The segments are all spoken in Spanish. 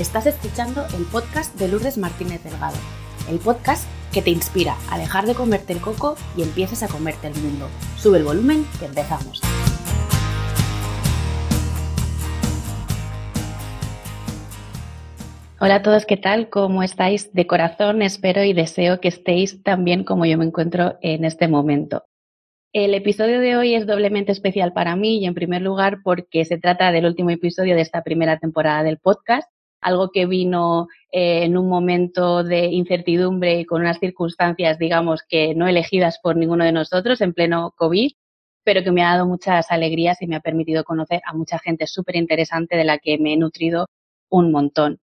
Estás escuchando el podcast de Lourdes Martínez Delgado, el podcast que te inspira a dejar de comerte el coco y empieces a comerte el mundo. Sube el volumen que empezamos. Hola a todos, ¿qué tal? ¿Cómo estáis? De corazón espero y deseo que estéis tan bien como yo me encuentro en este momento. El episodio de hoy es doblemente especial para mí y en primer lugar porque se trata del último episodio de esta primera temporada del podcast, algo que vino eh, en un momento de incertidumbre y con unas circunstancias, digamos, que no elegidas por ninguno de nosotros en pleno COVID, pero que me ha dado muchas alegrías y me ha permitido conocer a mucha gente súper interesante de la que me he nutrido un montón.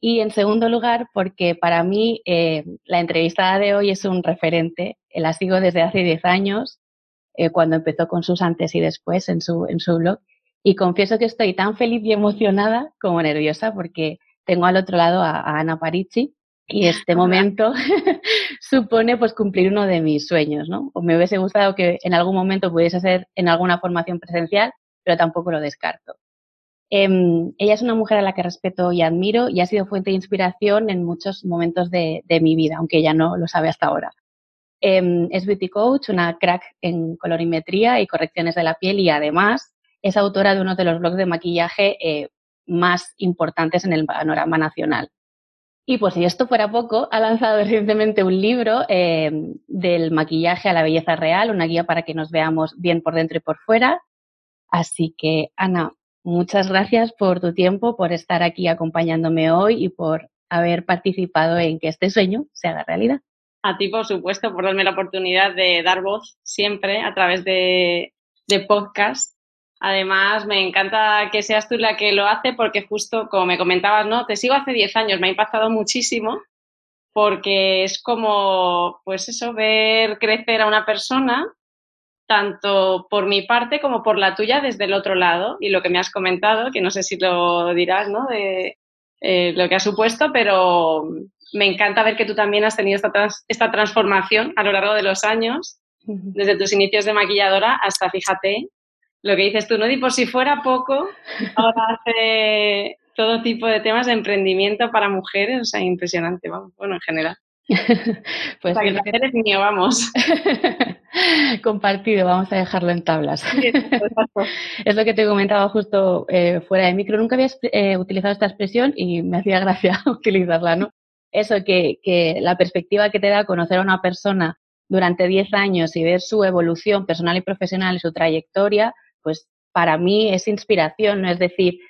Y en segundo lugar, porque para mí eh, la entrevistada de hoy es un referente, la sigo desde hace 10 años, eh, cuando empezó con sus antes y después en su, en su blog. Y confieso que estoy tan feliz y emocionada como nerviosa porque tengo al otro lado a, Ana Paricci y este momento supone pues cumplir uno de mis sueños, ¿no? O me hubiese gustado que en algún momento pudiese ser en alguna formación presencial, pero tampoco lo descarto. Em, ella es una mujer a la que respeto y admiro y ha sido fuente de inspiración en muchos momentos de, de mi vida, aunque ella no lo sabe hasta ahora. Em, es beauty coach, una crack en colorimetría y correcciones de la piel y además es autora de uno de los blogs de maquillaje eh, más importantes en el panorama nacional. Y pues si esto fuera poco, ha lanzado recientemente un libro em, del maquillaje a la belleza real, una guía para que nos veamos bien por dentro y por fuera. Así que, Ana, muchas gracias por tu tiempo, por estar aquí acompañándome hoy y por haber participado en que este sueño se haga realidad a ti, por supuesto, por darme la oportunidad de dar voz siempre a través de, podcast. Además, me encanta que seas tú la que lo hace porque justo como me comentabas, ¿no? Te sigo hace 10 años, me ha impactado muchísimo porque es como, pues eso, ver crecer a una persona, tanto por mi parte como por la tuya desde el otro lado. Y lo que me has comentado, que no sé si lo dirás, ¿no? De eh, lo que ha supuesto, pero me encanta ver que tú también has tenido esta, esta transformación a lo largo de los años, desde tus inicios de maquilladora hasta, fíjate, lo que dices tú, ¿no? Y por si fuera poco, ahora hace todo tipo de temas de emprendimiento para mujeres, o sea, impresionante, vamos, bueno, en general. pues o sea, que eres mío, vamos. Compartido, vamos a dejarlo en tablas. es lo que te comentaba justo eh, fuera de micro. Nunca habías eh, utilizado esta expresión y me hacía gracia utilizarla, ¿no? eso, que, que la perspectiva que te da conocer a una persona durante 10 años y ver su evolución personal y profesional y su trayectoria, pues para mí es inspiración, ¿no? Es decir,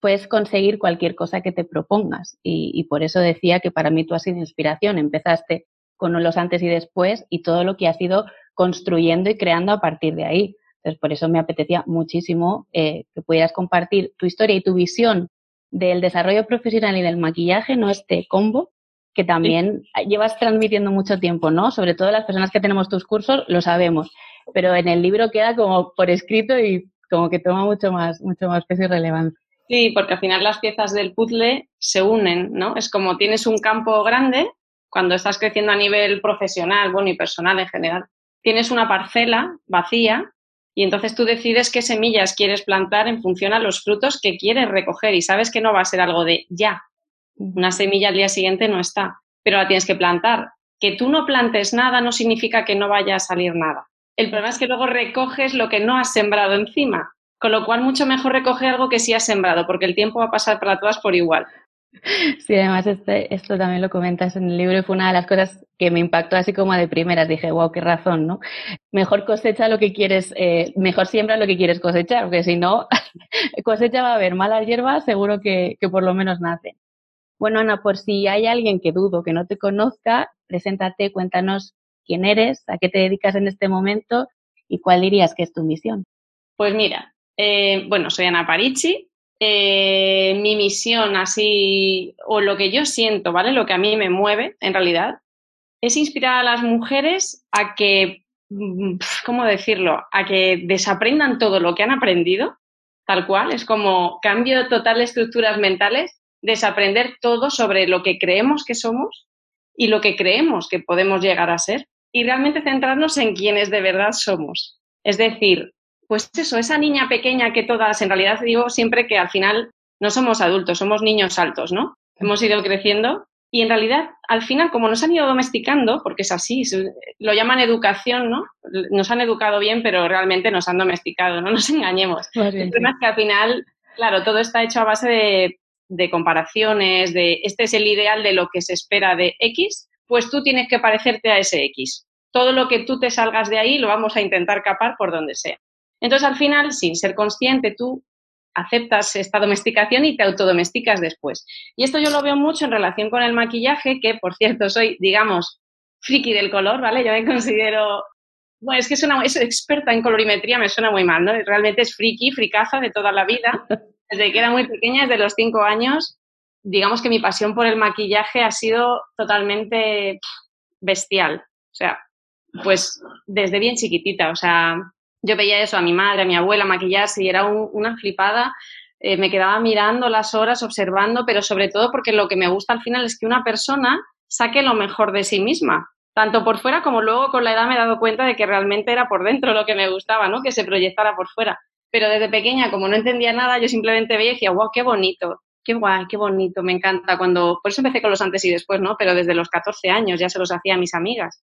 puedes conseguir cualquier cosa que te propongas. Y, y, por eso decía que para mí tú has sido inspiración. Empezaste con los antes y después y todo lo que has ido construyendo y creando a partir de ahí. Entonces, por eso me apetecía muchísimo eh, que pudieras compartir tu historia y tu visión del desarrollo profesional y del maquillaje, no este combo, que también llevas transmitiendo mucho tiempo, ¿no? Sobre todo las personas que tenemos tus cursos lo sabemos, pero en el libro queda como por escrito y como que toma mucho más, mucho más peso y relevancia. Sí, porque al final las piezas del puzzle se unen, ¿no? Es como tienes un campo grande cuando estás creciendo a nivel profesional, bueno, y personal en general. Tienes una parcela vacía y entonces tú decides qué semillas quieres plantar en función a los frutos que quieres recoger y sabes que no va a ser algo de ya, una semilla al día siguiente no está, pero la tienes que plantar. Que tú no plantes nada no significa que no vaya a salir nada. El problema es que luego recoges lo que no has sembrado encima, con lo cual mucho mejor recoger algo que sí has sembrado, porque el tiempo va a pasar para todas por igual. Sí, además este, esto también lo comentas en el libro fue una de las cosas que me impactó así como de primeras. Dije, wow, qué razón, ¿no? Mejor cosecha lo que quieres, eh, mejor siembra lo que quieres cosechar, porque si no, cosecha va a haber malas hierbas, seguro que, que por lo menos nace. Bueno, Ana, por si hay alguien que dudo que no te conozca, preséntate, cuéntanos quién eres, a qué te dedicas en este momento y cuál dirías que es tu misión. Pues mira, eh, bueno, soy Ana Paricci. Eh, mi misión así, o lo que yo siento, ¿vale? Lo que a mí me mueve, en realidad, es inspirar a las mujeres a que, mm, ¿cómo decirlo? A que desaprendan todo lo que han aprendido, tal cual. Es como cambio total de estructuras mentales desaprender todo sobre lo que creemos que somos y lo que creemos que podemos llegar a ser y realmente centrarnos en quienes de verdad somos. Es decir, pues eso, esa niña pequeña que todas, en realidad digo siempre que al final no somos adultos, somos niños altos, ¿no? hemos ido creciendo y en realidad, al final, como nos han ido domesticando, porque es así, lo llaman educación, ¿no? Nos han educado bien, pero realmente nos han domesticado, no nos engañemos. El problema es que al final, claro, todo está hecho a base de, de comparaciones, de este es el ideal de lo que se espera de X, pues tú tienes que parecerte a ese X. Todo lo que tú te salgas de ahí lo vamos a intentar capar por donde sea. Entonces, al final, sin ser consciente, tú aceptas esta domesticación y te autodomesticas después. Y esto yo lo veo mucho en relación con el maquillaje, que por cierto soy, digamos, friki del color, ¿vale? Yo me considero, bueno, es que una, es experta en colorimetría, me suena muy mal, ¿no? Realmente es friki, fricaza de toda la vida. Desde que era muy pequeña, desde los cinco años, digamos que mi pasión por el maquillaje ha sido totalmente bestial. O sea, pues desde bien chiquitita, o sea, yo veía eso a mi madre, a mi abuela maquillarse y era una flipada. Eh, me quedaba mirando las horas, observando, pero sobre todo porque lo que me gusta al final es que una persona saque lo mejor de sí misma, tanto por fuera como luego con la edad me he dado cuenta de que realmente era por dentro lo que me gustaba, ¿no? Que se proyectara por fuera. Pero desde pequeña, como no entendía nada, yo simplemente veía y decía, wow, qué bonito, qué guay, qué bonito, me encanta. Cuando, por eso empecé con los antes y después, ¿no? Pero desde los 14 años ya se los hacía a mis amigas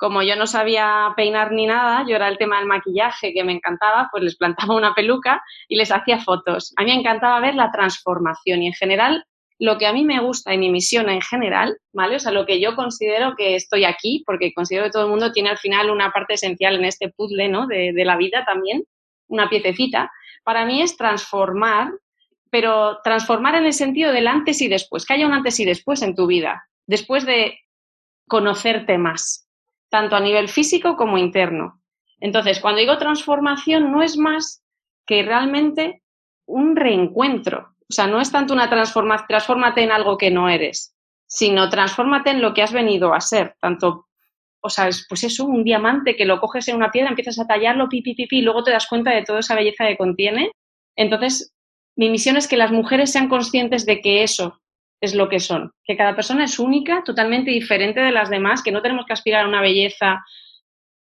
como yo no sabía peinar ni nada, yo era el tema del maquillaje que me encantaba, pues les plantaba una peluca y les hacía fotos. A mí me encantaba ver la transformación y en general lo que a mí me gusta y mi misión en general, ¿vale? O sea, lo que yo considero que estoy aquí, porque considero que todo el mundo tiene al final una parte esencial en este puzzle, ¿no? De, de la vida también, una piececita. Para mí es transformar, pero transformar en el sentido del antes y después, que haya un antes y después en tu vida, después de conocerte más, tanto a nivel físico como interno. Entonces, cuando digo transformación, no es más que realmente un reencuentro. O sea, no es tanto una transformación, transfórmate en algo que no eres, sino transfórmate en lo que has venido a ser. Tanto, o sea, pues eso, un diamante que lo coges en una piedra, empiezas a tallarlo, pipi, pipi, y luego te das cuenta de toda esa belleza que contiene. Entonces, mi misión es que las mujeres sean conscientes de que eso es lo que son, que cada persona es única, totalmente diferente de las demás, que no tenemos que aspirar a una belleza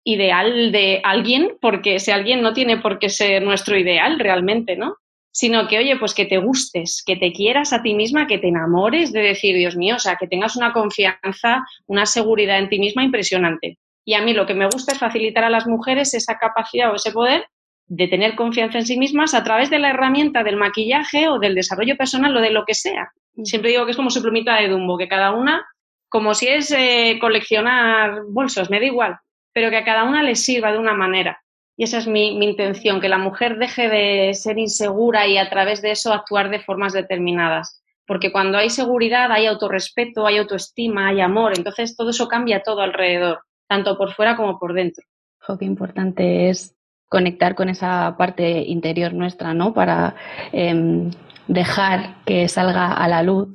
ideal de alguien, porque ese alguien no tiene por qué ser nuestro ideal realmente, ¿no? Sino que, oye, pues que te gustes, que te quieras a ti misma, que te enamores de decir, Dios mío, o sea, que tengas una confianza, una seguridad en ti misma impresionante. Y a mí lo que me gusta es facilitar a las mujeres esa capacidad o ese poder de tener confianza en sí mismas a través de la herramienta del maquillaje o del desarrollo personal o de lo que sea. Siempre digo que es como su plumita de Dumbo, que cada una, como si es eh, coleccionar bolsos, me da igual, pero que a cada una le sirva de una manera. Y esa es mi, mi, intención, que la mujer deje de ser insegura y a través de eso actuar de formas determinadas. Porque cuando hay seguridad hay autorrespeto, hay autoestima, hay amor, entonces todo eso cambia todo alrededor, tanto por fuera como por dentro. Jo, qué importante es conectar con esa parte interior nuestra, ¿no? Para em, dejar que salga a la luz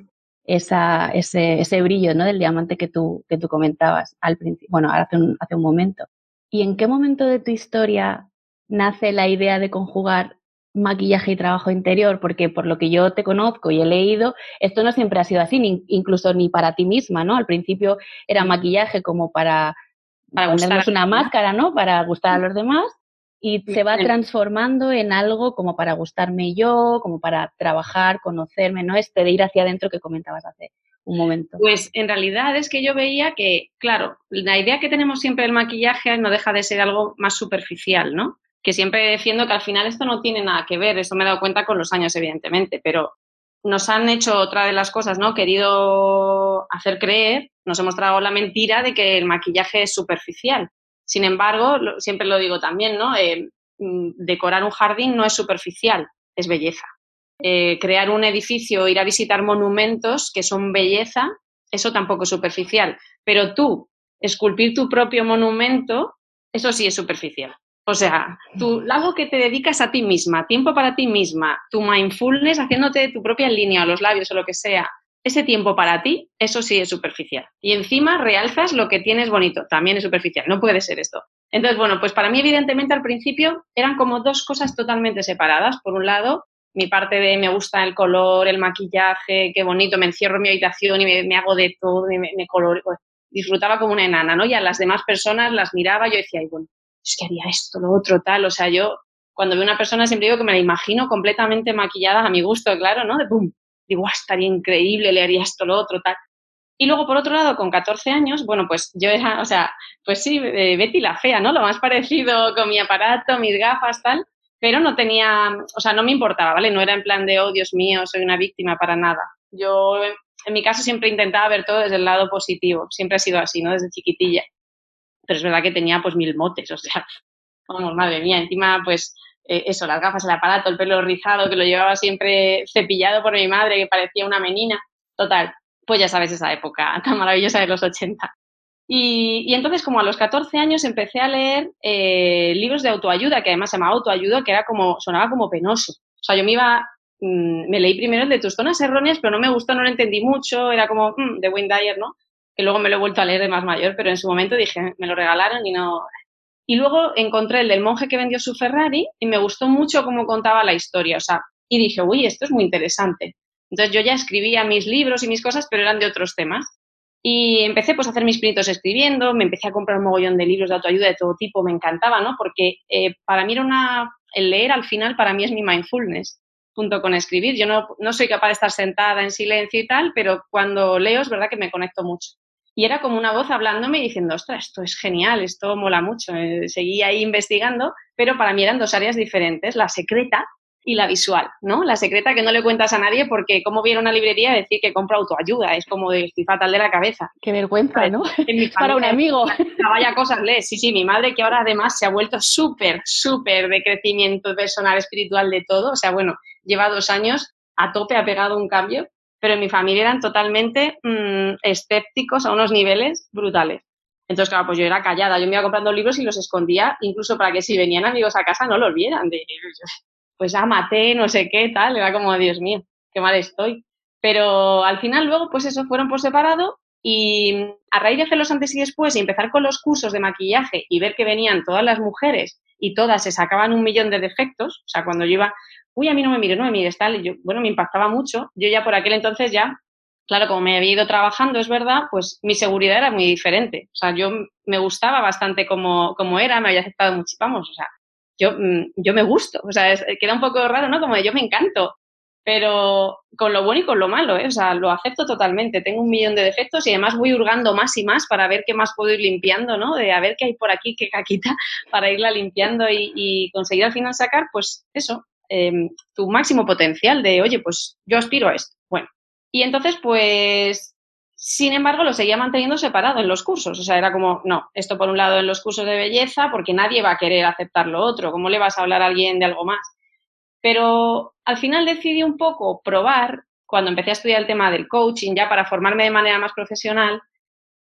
esa, ese, ese, brillo ¿no? del diamante que tú, que tú comentabas al principio, bueno, hace un, hace un momento. ¿Y en qué momento de tu historia nace la idea de conjugar maquillaje y trabajo interior? Porque por lo que yo te conozco y he leído, esto no siempre ha sido así, ni, incluso ni para ti misma, ¿no? Al principio era maquillaje como para, para ponernos una máscara, ¿no? Para gustar a los demás y se va transformando en algo como para gustarme yo, como para trabajar, conocerme, ¿no? Este de ir hacia adentro que comentabas hace un momento. Pues en realidad es que yo veía que, claro, la idea que tenemos siempre del maquillaje no deja de ser algo más superficial, ¿no? Que siempre defiendo que al final esto no tiene nada que ver, eso me he dado cuenta con los años, evidentemente, pero nos han hecho otra de las cosas, ¿no? Querido hacer creer, nos hemos tragado la mentira de que el maquillaje es superficial. Sin embargo, siempre lo digo también, ¿no? Eh, mm, decorar un jardín no es superficial, es belleza. Eh, crear un edificio, ir a visitar monumentos que son belleza, eso tampoco es superficial. Pero tú, esculpir tu propio monumento, eso sí es superficial. O sea, tú, algo que te dedicas a ti misma, tiempo para ti misma, tu mindfulness haciéndote tu propia línea o los labios o lo que sea, ese tiempo para ti, eso sí es superficial. Y encima realzas lo que tienes bonito, también es superficial, no puede ser esto. Entonces, bueno, pues para mí evidentemente al principio eran como dos cosas totalmente separadas. Por un lado, mi parte de me gusta el color, el maquillaje, qué bonito, me encierro en mi habitación y me, hago de todo, me, me color, pues, disfrutaba como una enana, ¿no? Y a las demás personas las miraba, yo decía, Ay, bueno, es que haría esto, lo otro, tal, o sea, yo cuando veo una persona siempre digo que me la imagino completamente maquillada a mi gusto, claro, ¿no? De pum, digo, ah, estaría increíble, leería esto, lo otro, tal. Y luego, por otro lado, con 14 años, bueno, pues yo era, o sea, pues sí, eh, Betty la fea, ¿no? Lo más parecido con mi aparato, mis gafas, tal, pero no tenía, o sea, no me importaba, ¿vale? No era en plan de, oh, Dios mío, soy una víctima para nada. Yo, en mi caso, siempre intentaba ver todo desde el lado positivo, siempre ha sido así, ¿no? Desde chiquitilla. Pero es verdad que tenía, pues, mil motes, o sea, vamos, madre mía, encima, pues, eh, eso, las gafas, el aparato, el pelo rizado, que lo llevaba siempre cepillado por mi madre, que parecía una menina. Total, pues ya sabes esa época tan maravillosa de los 80. Y, entonces, como a los 14 años, empecé a leer eh, libros de autoayuda, que además se llamaba autoayuda, que era como, sonaba como penoso. O sea, yo me iba, mm, me leí primero el de tus zonas erróneas, pero no me gustó, no lo entendí mucho, era como mm, de Wayne Dyer, ¿no? Que luego me lo he vuelto a leer de más mayor, pero en su momento dije, me lo regalaron y no. Y luego encontré el del monje que vendió su Ferrari y me gustó mucho cómo contaba la historia, o sea, y dije, uy, esto es muy interesante. Entonces yo ya escribía mis libros y mis cosas, pero eran de otros temas. Y empecé pues a hacer mis pinitos escribiendo, me empecé a comprar un mogollón de libros de autoayuda de todo tipo, me encantaba, ¿no? Porque eh, para mí era una, el leer al final para mí es mi mindfulness, junto con escribir. Yo no, no soy capaz de estar sentada en silencio y tal, pero cuando leo es verdad que me conecto mucho. Y era como una voz hablándome y diciendo, ostras, esto es genial, esto mola mucho. Eh, seguí ahí investigando, pero para mí eran dos áreas diferentes, la secreta y la visual, ¿no? La secreta que no le cuentas a nadie porque como viene una librería decir que compro autoayuda, es como de estoy fatal de la cabeza. Qué vergüenza, ¿no? Para un amigo. Vaya cosas lees. Sí, sí, mi madre que ahora además se ha vuelto súper, súper de crecimiento personal, espiritual, de todo. O sea, bueno, lleva dos años a tope, ha pegado un cambio, pero en mi familia eran totalmente mm, escépticos a unos niveles brutales. Entonces, claro, pues yo era callada, yo me iba comprando libros y los escondía, incluso para que si venían amigos a casa no los vieran. De, pues ya maté, no sé qué, tal, era como, Dios mío, qué mal estoy. Pero al final luego, pues eso, fueron por separado y a raíz de hacer los antes y después y empezar con los cursos de maquillaje y ver que venían todas las mujeres y todas se sacaban un millón de defectos, o sea, cuando yo iba, uy, a mí no me mires, no me mires, tal, y yo, bueno, me impactaba mucho. Yo ya por aquel entonces ya, claro, como me había ido trabajando, es verdad, pues mi seguridad era muy diferente. O sea, yo me gustaba bastante como, como era, me había aceptado mucho, vamos, o sea, yo, mm, yo me gusto, o sea, queda un poco raro, ¿no? Como de yo me encanto, pero con lo bueno y con lo malo, ¿eh? O sea, lo acepto totalmente, tengo un millón de defectos y además voy hurgando más y más para ver qué más puedo ir limpiando, ¿no? De a ver qué hay por aquí, qué caquita, para irla limpiando y, conseguir al final sacar, pues eso, em, tu máximo potencial de, oye, pues yo aspiro a esto. Bueno, y entonces, pues sin embargo, lo seguía manteniendo separado en los cursos. O sea, era como, no, esto por un lado en los cursos de belleza, porque nadie va a querer aceptar lo otro. ¿Cómo le vas a hablar a alguien de algo más? Pero al final decidí un poco probar, cuando empecé a estudiar el tema del coaching, ya para formarme de manera más profesional,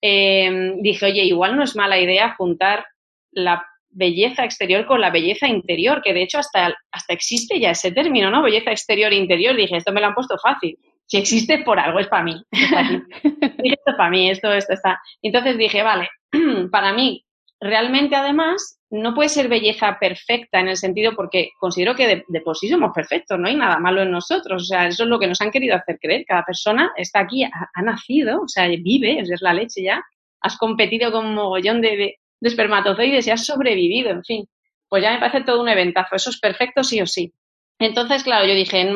em, dije, oye, igual no es mala idea juntar la belleza exterior con la belleza interior, que de hecho hasta, hasta existe ya ese término, ¿no? Belleza exterior e interior. Dije, esto me lo han puesto fácil si existe por algo es para mí. esto es para mí, esto, esto está. Entonces dije, vale, para mí, realmente además, no puede ser belleza perfecta en el sentido porque considero que de, por sí somos perfectos, no hay nada malo en nosotros. O sea, eso es lo que nos han querido hacer creer. Cada persona está aquí, ha, nacido, o sea, vive, es la leche ya. Has competido con un mogollón de, de, de espermatozoides y has sobrevivido, en fin. Pues ya me parece todo un eventazo. Eso es perfecto sí o sí. Entonces, claro, yo dije,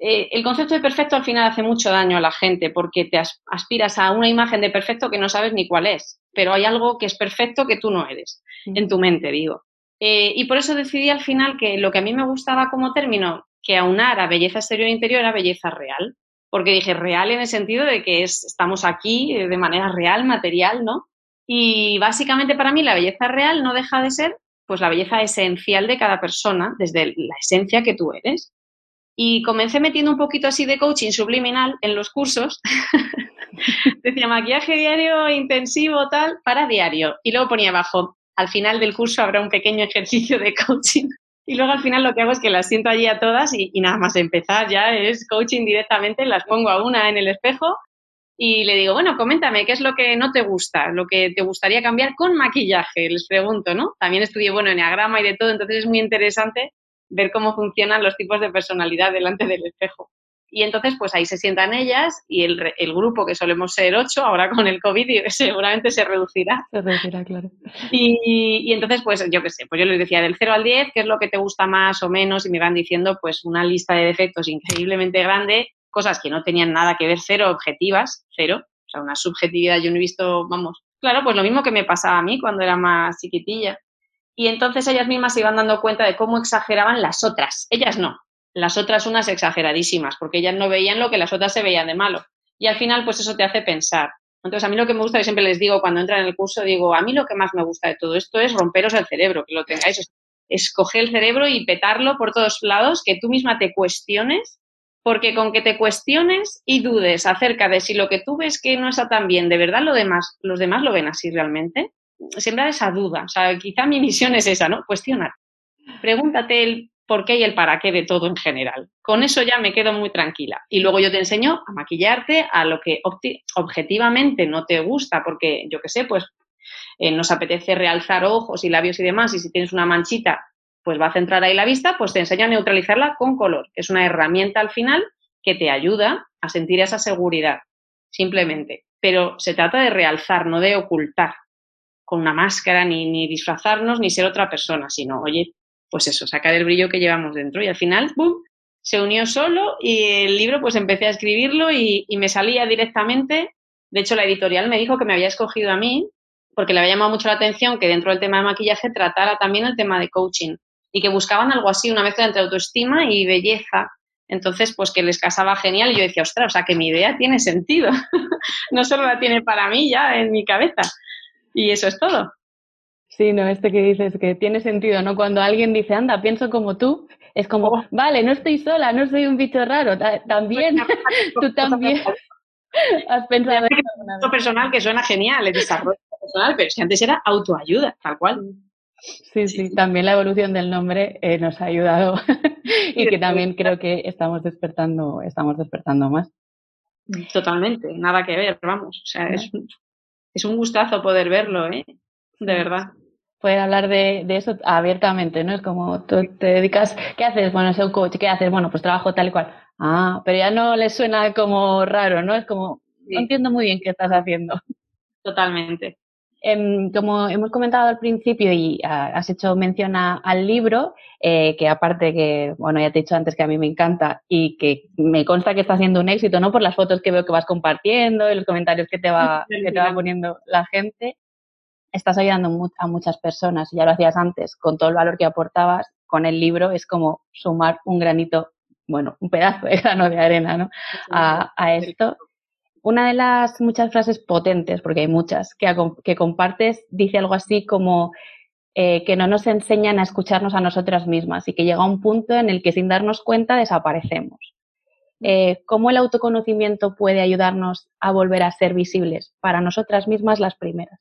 eh, el concepto de perfecto al final hace mucho daño a la gente porque te aspiras a una imagen de perfecto que no sabes ni cuál es, pero hay algo que es perfecto que tú no eres, mm. en tu mente, digo. Eh, y por eso decidí al final que lo que a mí me gustaba como término, que aunara belleza exterior e interior, era belleza real. Porque dije real en el sentido de que estamos aquí de manera real, material, ¿no? Y básicamente para mí la belleza real no deja de ser pues la belleza esencial de cada persona, desde la esencia que tú eres. Y comencé metiendo un poquito así de coaching subliminal en los cursos. Decía maquillaje diario, intensivo, tal, para diario. Y luego ponía abajo, al final del curso habrá un pequeño ejercicio de coaching. Y luego al final lo que hago es que las siento allí a todas y, nada más empezar ya es coaching directamente, las pongo a una en el espejo y le digo, bueno, coméntame, ¿qué es lo que no te gusta? Lo que te gustaría cambiar con maquillaje, les pregunto, ¿no? También estudié, bueno, enneagrama y de todo, entonces es muy interesante ver cómo funcionan los tipos de personalidad delante del espejo. Y entonces, pues ahí se sientan ellas y el, el, grupo, que solemos ser ocho, ahora con el COVID seguramente se reducirá. Se reducirá, claro. Y, y entonces, pues yo qué sé, pues yo les decía del 0 al 10, qué es lo que te gusta más o menos, y me van diciendo, pues una lista de defectos increíblemente grande, cosas que no tenían nada que ver, cero objetivas, cero, o sea, una subjetividad yo no he visto, vamos, claro, pues lo mismo que me pasaba a mí cuando era más chiquitilla. Y entonces ellas mismas se iban dando cuenta de cómo exageraban las otras, ellas no, las otras unas exageradísimas, porque ellas no veían lo que las otras se veían de malo. Y al final, pues eso te hace pensar. Entonces, a mí lo que me gusta, yo siempre les digo cuando entran en el curso, digo, a mí lo que más me gusta de todo esto es romperos el cerebro, que lo tengáis, escoger el cerebro y petarlo por todos lados, que tú misma te cuestiones, porque con que te cuestiones y dudes acerca de si lo que tú ves que no está tan bien, de verdad lo demás, los demás lo ven así realmente, sembrar esa duda. O sea, quizá mi misión es esa, ¿no? Cuestionar. Pregúntate el por qué y el para qué de todo en general. Con eso ya me quedo muy tranquila. Y luego yo te enseño a maquillarte a lo que objetivamente no te gusta, porque yo qué sé, pues eh, nos apetece realzar ojos y labios y demás, y si tienes una manchita, pues va a centrar ahí la vista, pues te enseño a neutralizarla con color, es una herramienta al final que te ayuda a sentir esa seguridad, simplemente. Pero se trata de realzar, no de ocultar con una máscara, ni, disfrazarnos, ni ser otra persona, sino, oye, pues eso, sacar el brillo que llevamos dentro. Y al final, ¡bum! se unió solo y el libro pues empecé a escribirlo y, me salía directamente. De hecho, la editorial me dijo que me había escogido a mí porque le había llamado mucho la atención que dentro del tema de maquillaje tratara también el tema de coaching y que buscaban algo así, una mezcla entre autoestima y belleza. Entonces, pues que les casaba genial y yo decía, ostras, o sea, que mi idea tiene sentido. no solo la tiene para mí ya en mi cabeza. Y eso es todo. Sí, no, este que dices que tiene sentido, ¿no? Cuando alguien dice, anda, pienso como tú, es como, oh. vale, no estoy sola, no soy un bicho raro, también, tú también has pensado en personal que suena genial, el desarrollo personal, pero es que antes era autoayuda, tal cual. Sí, sí, también la evolución del nombre eh, nos ha ayudado y que también creo que estamos despertando, estamos despertando más. Totalmente, nada que ver, vamos, o sea, es, es un gustazo poder verlo, ¿eh? De verdad poder hablar de, eso abiertamente, ¿no? Es como tú te dedicas, ¿qué haces? Bueno, soy un coach, ¿qué haces? Bueno, pues trabajo tal y cual. Ah, pero ya no le suena como raro, ¿no? Es como, no entiendo muy bien qué estás haciendo. Totalmente. Em, como hemos comentado al principio y ah, has hecho mención al libro, eh, que aparte que, bueno, ya te he dicho antes que a mí me encanta y que me consta que está haciendo un éxito, ¿no? Por las fotos que veo que vas compartiendo y los comentarios que te va, que te va poniendo la gente estás ayudando a muchas personas, ya lo hacías antes, con todo el valor que aportabas, con el libro es como sumar un granito, bueno, un pedazo de grano de arena, ¿no? A, esto. Una de las muchas frases potentes, porque hay muchas, que, que compartes, dice algo así como eh, que no nos enseñan a escucharnos a nosotras mismas y que llega un punto en el que sin darnos cuenta desaparecemos. Eh, ¿Cómo el autoconocimiento puede ayudarnos a volver a ser visibles para nosotras mismas las primeras?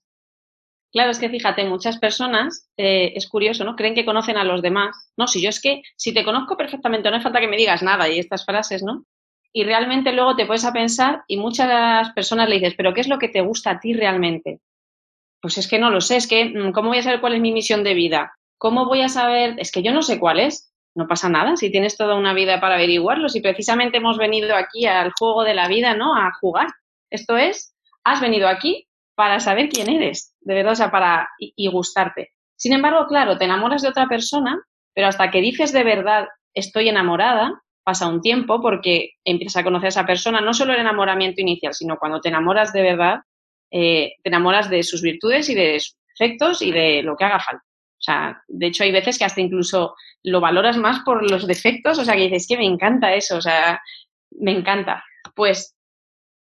Claro, es que fíjate, muchas personas, eh, es curioso, ¿no? Creen que conocen a los demás. No, si yo es que, si te conozco perfectamente, no hace falta que me digas nada y estas frases, ¿no? Y realmente luego te puedes a pensar y muchas personas le dices, pero ¿qué es lo que te gusta a ti realmente? Pues es que no lo sé, es que, mm, ¿cómo voy a saber cuál es mi misión de vida? ¿Cómo voy a saber? Es que yo no sé cuál es. No pasa nada, si tienes toda una vida para averiguarlo, si precisamente hemos venido aquí al juego de la vida, ¿no? A jugar. Esto es, has venido aquí para saber quién eres, de verdad, o sea, para y, gustarte. Sin embargo, claro, te enamoras de otra persona, pero hasta que dices de verdad estoy enamorada, pasa un tiempo porque empiezas a conocer a esa persona, no solo el enamoramiento inicial, sino cuando te enamoras de verdad, eh, te enamoras de sus virtudes y de sus defectos y de lo que haga falta. O sea, de hecho hay veces que hasta incluso lo valoras más por los defectos, o sea, que dices que me encanta eso, o sea, me encanta. Pues,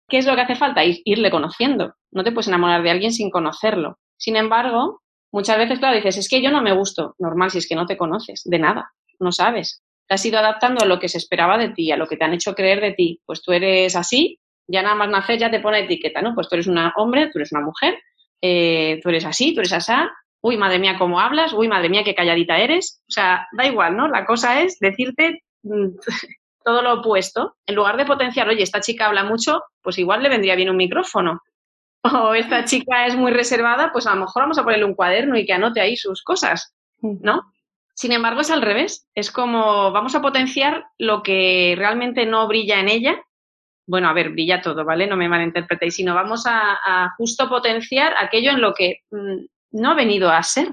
¿qué es lo que hace falta? irle conociendo. No te puedes enamorar de alguien sin conocerlo. Sin embargo, muchas veces, claro, dices, es que yo no me gusto. Normal, si es que no te conoces, de nada, no sabes. Te has ido adaptando a lo que se esperaba de ti, a lo que te han hecho creer de ti. Pues tú eres así, ya nada más nacer ya te pone etiqueta, ¿no? Pues tú eres un hombre, tú eres una mujer, eh, tú eres así, tú eres asá. Uy, madre mía, cómo hablas, uy, madre mía, qué calladita eres. O sea, da igual, ¿no? La cosa es decirte mm, todo lo opuesto. En lugar de potenciar, oye, esta chica habla mucho, pues igual le vendría bien un micrófono o esta chica es muy reservada, pues a lo mejor vamos a ponerle un cuaderno y que anote ahí sus cosas, ¿no? Sin embargo, es al revés. Es como vamos a potenciar lo que realmente no brilla en ella. Bueno, a ver, brilla todo, ¿vale? No me malinterpretéis, sino vamos a, justo potenciar aquello en lo que mm, no ha venido a ser.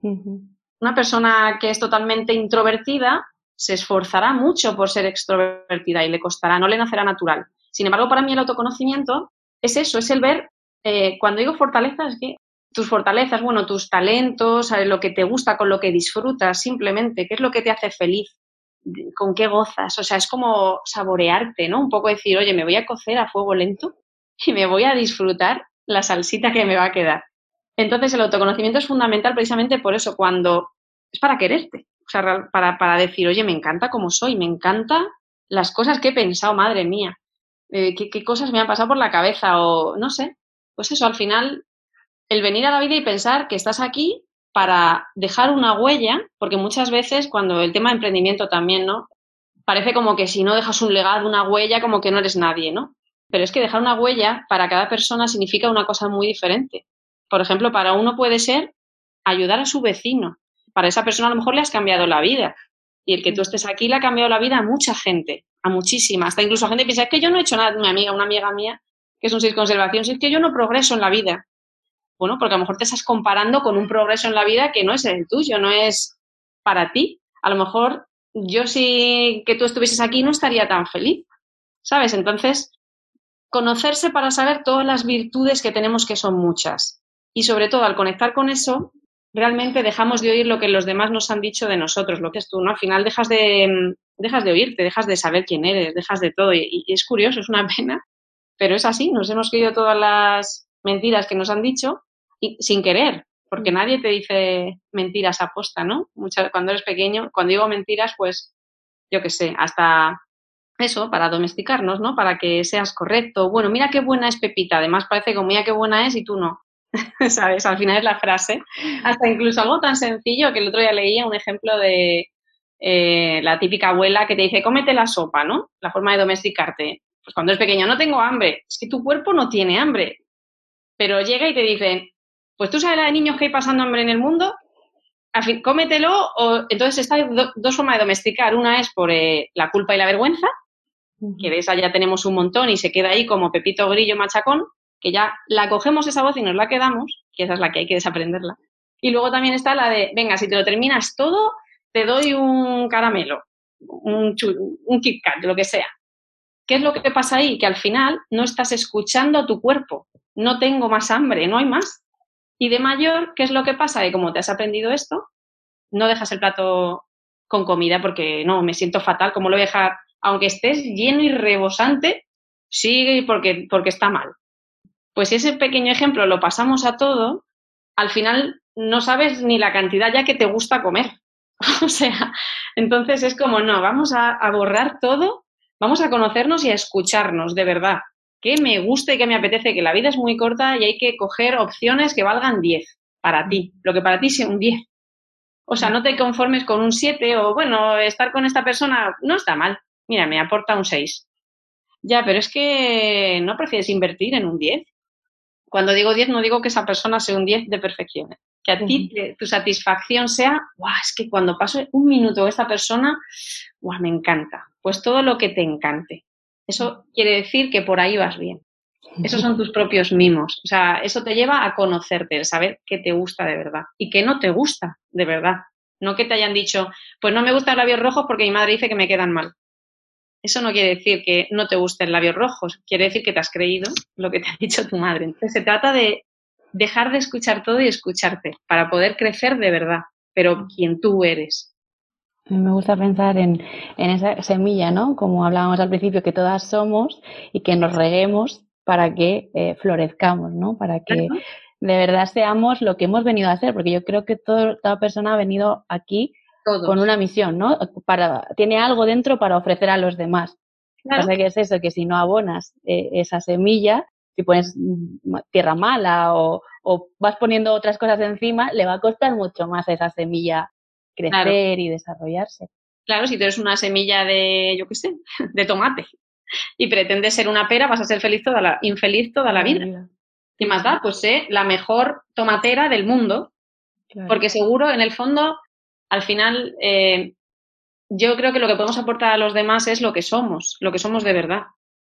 Una persona que es totalmente introvertida se esforzará mucho por ser extrovertida y le costará, no le nacerá natural. Sin embargo, para mí el autoconocimiento es eso, es el ver, eh, cuando digo fortalezas, que tus fortalezas, bueno, tus talentos, lo que te gusta, con lo que disfrutas, simplemente, qué es lo que te hace feliz, con qué gozas, o sea, es como saborearte, ¿no? Un poco decir, oye, me voy a cocer a fuego lento y me voy a disfrutar la salsita que me va a quedar. Entonces, el autoconocimiento es fundamental precisamente por eso, cuando es para quererte, o sea, para, para decir, oye, me encanta como soy, me encanta las cosas que he pensado, madre mía, eh, qué, qué cosas me han pasado por la cabeza o no sé. Pues eso, al final, el venir a la vida y pensar que estás aquí para dejar una huella, porque muchas veces cuando el tema de emprendimiento también, ¿no? Parece como que si no dejas un legado, una huella, como que no eres nadie, ¿no? Pero es que dejar una huella para cada persona significa una cosa muy diferente. Por ejemplo, para uno puede ser ayudar a su vecino. Para esa persona a lo mejor le has cambiado la vida. Y el que tú mm. estés aquí le ha cambiado la vida a mucha gente, a muchísima. Hasta incluso a gente que piensa, es que yo no he hecho nada, mi amiga, una amiga mía, que es un seis conservación, si es que yo no progreso en la vida. Bueno, porque a lo mejor te estás comparando con un progreso en la vida que no es el tuyo, no es para ti. A lo mejor yo si que tú estuvieses aquí no estaría tan feliz, ¿sabes? Entonces, conocerse para saber todas las virtudes que tenemos, que son muchas. Y sobre todo, al conectar con eso, realmente dejamos de oír lo que los demás nos han dicho de nosotros, lo que es tú, ¿no? Al final dejas de, dejas de oírte, dejas de saber quién eres, dejas de todo. Y, y es curioso, es una pena, pero es así, nos hemos creído todas las mentiras que nos han dicho sin querer, porque mm. nadie te dice mentiras a posta, ¿no? Muchas, cuando eres pequeño, cuando digo mentiras, pues yo qué sé, hasta eso, para domesticarnos, ¿no? Para que seas correcto. Bueno, mira qué buena es Pepita, además parece como mira qué buena es y tú no. ¿Sabes? Al final es la frase. Hasta incluso algo tan sencillo que el otro día leía un ejemplo de eh, la típica abuela que te dice, cómete la sopa, ¿no? La forma de domesticarte. Pues cuando eres pequeño, no tengo hambre. Es que tu cuerpo no tiene hambre. Pero llega y te dice, pues tú sabes la de niños que hay pasando hambre en el mundo, al fin, cómetelo, o entonces está dos formas de domesticar. Una es por eh, la culpa y la vergüenza, que de esa ya tenemos un montón y se queda ahí como Pepito Grillo machacón, que ya la cogemos esa voz y nos la quedamos, que esa es la que hay que desaprenderla. Y luego también está la de, venga, si te lo terminas todo, te doy un caramelo, un, un Kit Kat, lo que sea. ¿Qué es lo que pasa ahí? Que al final no estás escuchando a tu cuerpo. No tengo más hambre, no hay más. Y de mayor, ¿qué es lo que pasa? Que como te has aprendido esto, no dejas el plato con comida porque no, me siento fatal, ¿cómo lo voy a dejar? Aunque estés lleno y rebosante, sigue porque, porque está mal. Pues si ese pequeño ejemplo lo pasamos a todo, al final no sabes ni la cantidad ya que te gusta comer. o sea, entonces es como, no, vamos a, a borrar todo, vamos a conocernos y a escucharnos, de verdad que me guste y que me apetece, que la vida es muy corta y hay que coger opciones que valgan 10 para ti, lo que para ti sea un 10. O sea, no te conformes con un 7 o, bueno, estar con esta persona no está mal. Mira, me aporta un 6. Ya, pero es que no prefieres invertir en un 10. Cuando digo 10, no digo que esa persona sea un 10 de perfección. ¿eh? Que a ti tu satisfacción sea, guau, es que cuando paso un minuto con esta persona, guau, me encanta. Pues todo lo que te encante. Eso quiere decir que por ahí vas bien. Esos son tus propios mimos. O sea, eso te lleva a conocerte, saber qué te gusta de verdad y qué no te gusta de verdad. No que te hayan dicho, pues no me gustan labios rojos porque mi madre dice que me quedan mal. Eso no quiere decir que no te gusten labios rojos, quiere decir que te has creído lo que te ha dicho tu madre. Entonces se trata de dejar de escuchar todo y escucharte para poder crecer de verdad, pero quien tú eres. Me gusta pensar en, en, esa semilla, ¿no? Como hablábamos al principio, que todas somos y que nos reguemos para que eh, florezcamos, ¿no? Para que de verdad seamos lo que hemos venido a ser, porque yo creo que todo, toda persona ha venido aquí con una misión, ¿no? Para, tiene algo dentro para ofrecer a los demás. Claro. que es eso, que si no abonas eh, esa semilla, si pones mm, tierra mala o, o, vas poniendo otras cosas encima, le va a costar mucho más a esa semilla crecer y desarrollarse. Claro, si tú eres una semilla de, yo qué sé, de tomate y pretendes ser una pera, vas a ser feliz toda la, infeliz toda la vida. ¿Qué más da? Pues sé la mejor tomatera del mundo, porque seguro en el fondo, al final, eh, yo creo que lo que podemos aportar a los demás es lo que somos, lo que somos de verdad,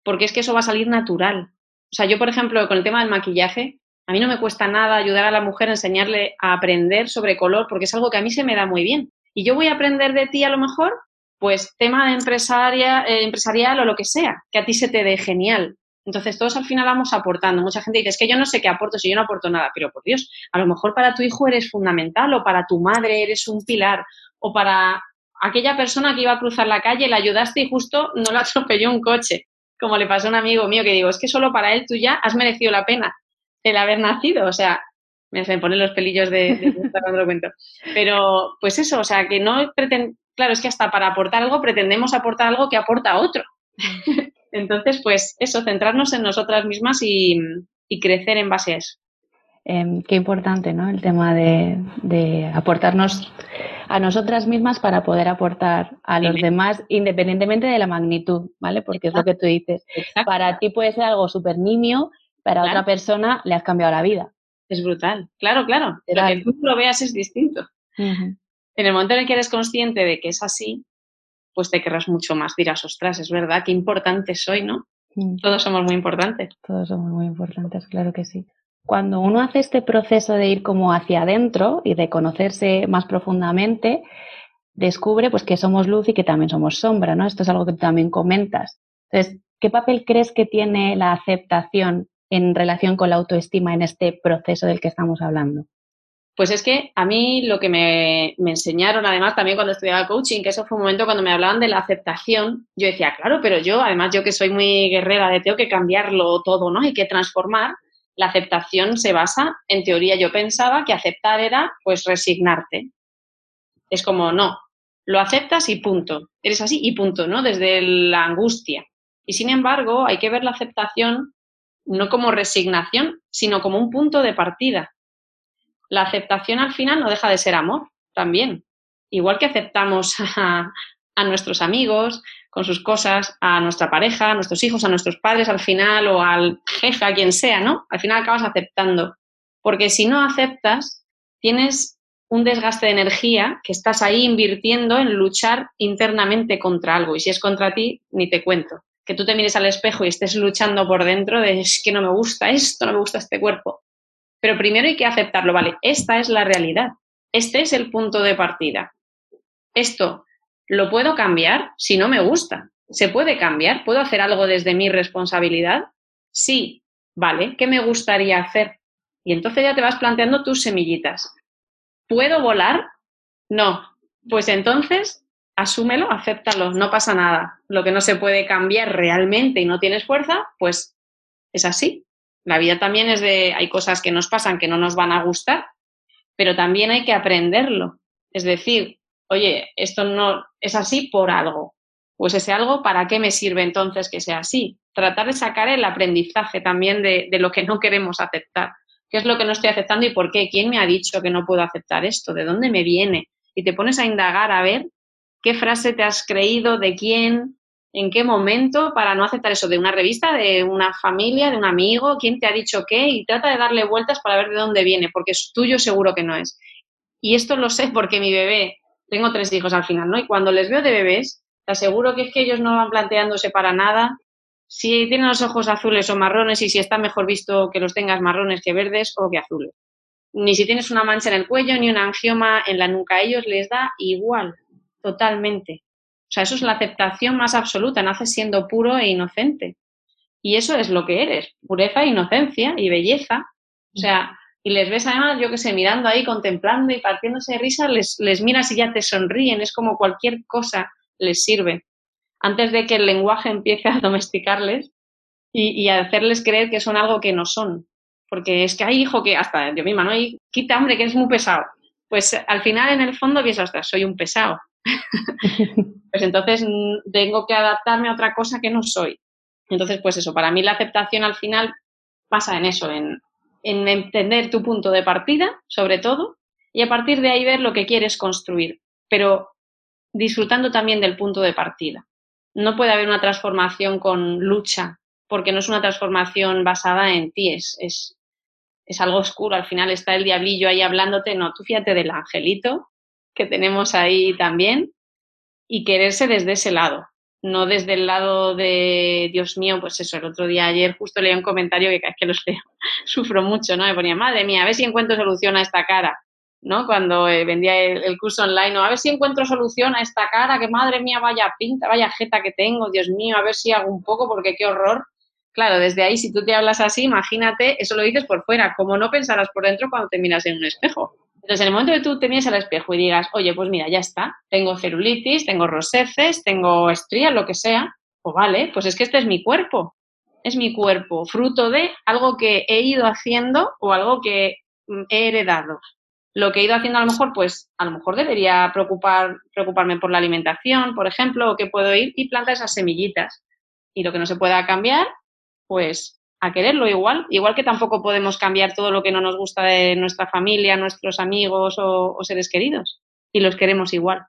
porque es que eso va a salir natural. O sea, yo, por ejemplo, con el tema del maquillaje, a mí no me cuesta nada ayudar a la mujer a enseñarle a aprender sobre color porque es algo que a mí se me da muy bien. Y yo voy a aprender de ti a lo mejor pues tema empresaria, eh, empresarial o lo que sea, que a ti se te dé genial. Entonces, todos al final vamos aportando. Mucha gente dice, es que yo no sé qué aporto si yo no aporto nada, pero por Dios, a lo mejor para tu hijo eres fundamental o para tu madre eres un pilar o para aquella persona que iba a cruzar la calle, le ayudaste y justo no la atropelló un coche, como le pasó a un amigo mío que digo, es que solo para él tú ya has merecido la pena el haber nacido, o sea, me, se ponen los pelillos de, de cuando lo cuento. Pero, pues eso, o sea, que no pretend... claro, es que hasta para aportar algo pretendemos aportar algo que aporta a otro. Entonces, pues eso, centrarnos en nosotras mismas y, crecer en base a eso. Em, qué importante, ¿no? El tema de, aportarnos a nosotras mismas para poder aportar a los demás, independientemente de la magnitud, ¿vale? Porque es lo que tú dices. Para ti puede ser algo súper nimio, para otra persona le has cambiado la vida. Es brutal. Claro, claro. Lo que tú lo veas es distinto. En el momento en el que eres consciente de que es así, pues te querrás mucho más. Dirás, ostras, es verdad, qué importante soy, ¿no? Mm. Todos somos muy importantes. Todos somos muy importantes, claro que sí. Cuando uno hace este proceso de ir como hacia adentro y de conocerse más profundamente, descubre pues que somos luz y que también somos sombra, ¿no? Esto es algo que tú también comentas. Entonces, ¿qué papel crees que tiene la aceptación en relación con la autoestima en este proceso del que estamos hablando? Pues es que a mí lo que me, enseñaron, además también cuando estudiaba coaching, que eso fue un momento cuando me hablaban de la aceptación, yo decía, claro, pero yo, además yo que soy muy guerrera, de tengo que cambiarlo todo, ¿no? Hay que transformar. La aceptación se basa, en teoría yo pensaba que aceptar era pues resignarte. Es como, no, lo aceptas y punto. Eres así y punto, ¿no? Desde la angustia. Y sin embargo, hay que ver la aceptación no como resignación, sino como un punto de partida la aceptación al final no deja de ser amor también. Igual que aceptamos a, nuestros amigos con sus cosas, a nuestra pareja, a nuestros hijos, a nuestros padres al final o al jefe, a quien sea, ¿no? Al final acabas aceptando. Porque si no aceptas, tienes un desgaste de energía que estás ahí invirtiendo en luchar internamente contra algo. Y si es contra ti, ni te cuento. Que tú te mires al espejo y estés luchando por dentro de es que no me gusta esto, no me gusta este cuerpo. Pero primero hay que aceptarlo, vale, esta es la realidad, este es el punto de partida. Esto lo puedo cambiar si no me gusta. ¿Se puede cambiar? ¿Puedo hacer algo desde mi responsabilidad? Sí, vale, ¿qué me gustaría hacer? Y entonces ya te vas planteando tus semillitas. ¿Puedo volar? No. Pues entonces, asúmelo, acéptalo, no pasa nada. Lo que no se puede cambiar realmente y no tienes fuerza, pues es así. La vida también es de, hay cosas que nos pasan que no nos van a gustar, pero también hay que aprenderlo. Es decir, oye, esto no es así por algo. Pues ese algo, ¿para qué me sirve entonces que sea así? Tratar de sacar el aprendizaje también de, de lo que no queremos aceptar. ¿Qué es lo que no estoy aceptando y por qué? ¿Quién me ha dicho que no puedo aceptar esto? ¿De dónde me viene? Y te pones a indagar a ver qué frase te has creído, de quién, en qué momento para no aceptar eso de una revista, de una familia, de un amigo, quién te ha dicho qué y trata de darle vueltas para ver de dónde viene, porque es tuyo seguro que no es. Y esto lo sé porque mi bebé, tengo tres hijos al final, ¿no? Y cuando les veo de bebés, te aseguro que es que ellos no van planteándose para nada si tienen los ojos azules o marrones y si está mejor visto que los tengas marrones que verdes o que azules. Ni si tienes una mancha en el cuello ni un angioma en la nuca, a ellos les da igual, totalmente. O sea, eso es la aceptación más absoluta, naces siendo puro e inocente. Y eso es lo que eres, pureza, inocencia y belleza. O sea, y les ves además, yo que sé, mirando ahí, contemplando y partiéndose de risa, les, les miras y ya te sonríen, es como cualquier cosa les sirve. Antes de que el lenguaje empiece a domesticarles y, y a hacerles creer que son algo que no son. Porque es que hay hijo que, hasta yo misma, ¿no? Y quita, hombre, que eres muy pesado. Pues al final, en el fondo, piensas, soy un pesado. pues entonces mm, tengo que adaptarme a otra cosa que no soy. Entonces, pues eso, para mí la aceptación al final pasa en eso, en, en entender tu punto de partida, sobre todo, y a partir de ahí ver lo que quieres construir, pero disfrutando también del punto de partida. No puede haber una transformación con lucha, porque no es una transformación basada en ti, es, es, es algo oscuro. Al final está el diablillo ahí hablándote, no, tú fíjate del angelito que tenemos ahí también y quererse desde ese lado, no desde el lado de, Dios mío, pues eso, el otro día, ayer justo leí un comentario que cada vez que los leo sufro mucho, ¿no? Me ponía, madre mía, a ver si encuentro solución a esta cara. ¿no? Cuando eh, vendía el, curso online, a ver si encuentro solución a esta cara, que madre mía, vaya pinta, vaya jeta que tengo, Dios mío, a ver si hago un poco, porque qué horror. Claro, desde ahí, si tú te hablas así, imagínate, eso lo dices por fuera, como no pensarás por dentro cuando te miras en un espejo. Entonces, en el momento que tú te mires al espejo y digas, oye, pues mira, ya está, tengo celulitis, tengo roseces, tengo estrías, lo que sea, pues vale, pues es que este es mi cuerpo, es mi cuerpo, fruto de algo que he ido haciendo o algo que mm, he heredado lo que he ido haciendo a lo mejor, pues a lo mejor debería preocupar, preocuparme por la alimentación, por ejemplo, o que puedo ir y plantar esas semillitas. Y lo que no se pueda cambiar, pues a quererlo igual, igual que tampoco podemos cambiar todo lo que no nos gusta de nuestra familia, nuestros amigos o, seres queridos, y los queremos igual.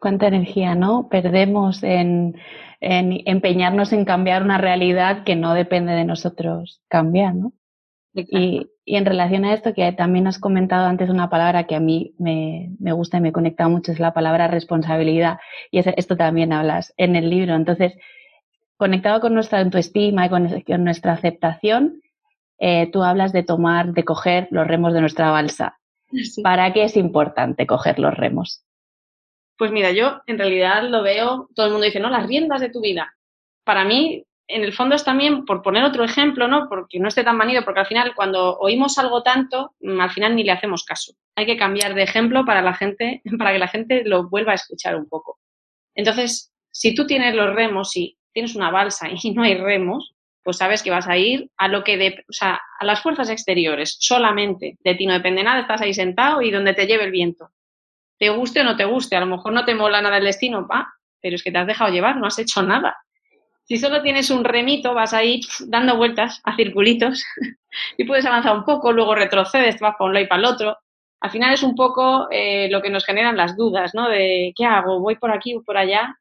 Cuánta energía, ¿no? Perdemos en, en empeñarnos en cambiar una realidad que no depende de nosotros cambiar, ¿no? Y, y, en relación a esto, que también has comentado antes una palabra que a mí me, me gusta y me conecta mucho, es la palabra responsabilidad. Y esto también hablas en el libro. Entonces, conectado con nuestra autoestima y con, nuestra aceptación, eh, tú hablas de tomar, de coger los remos de nuestra balsa. ¿Para qué es importante coger los remos? Pues mira, yo en realidad lo veo, todo el mundo dice, no, las riendas de tu vida. Para mí, en el fondo es también, por poner otro ejemplo, ¿no? Porque no esté tan manido, porque al final cuando oímos algo tanto, mm, al final ni le hacemos caso. Hay que cambiar de ejemplo para la gente, para que la gente lo vuelva a escuchar un poco. Entonces, si tú tienes los remos y tienes una balsa y no hay remos, pues sabes que vas a ir a lo que de, o sea, a las fuerzas exteriores, solamente. De ti no depende nada, estás ahí sentado y donde te lleve el viento. Te guste o no te guste, a lo mejor no te mola nada el destino, pa, pero es que te has dejado llevar, no has hecho nada. Si solo tienes un remito, vas a ir dando vueltas a circulitos y puedes avanzar un poco, luego retrocedes, vas para un lado y para el otro. Al final es un poco eh, lo que nos generan las dudas, ¿no? De ¿qué hago? ¿Voy por aquí o por allá?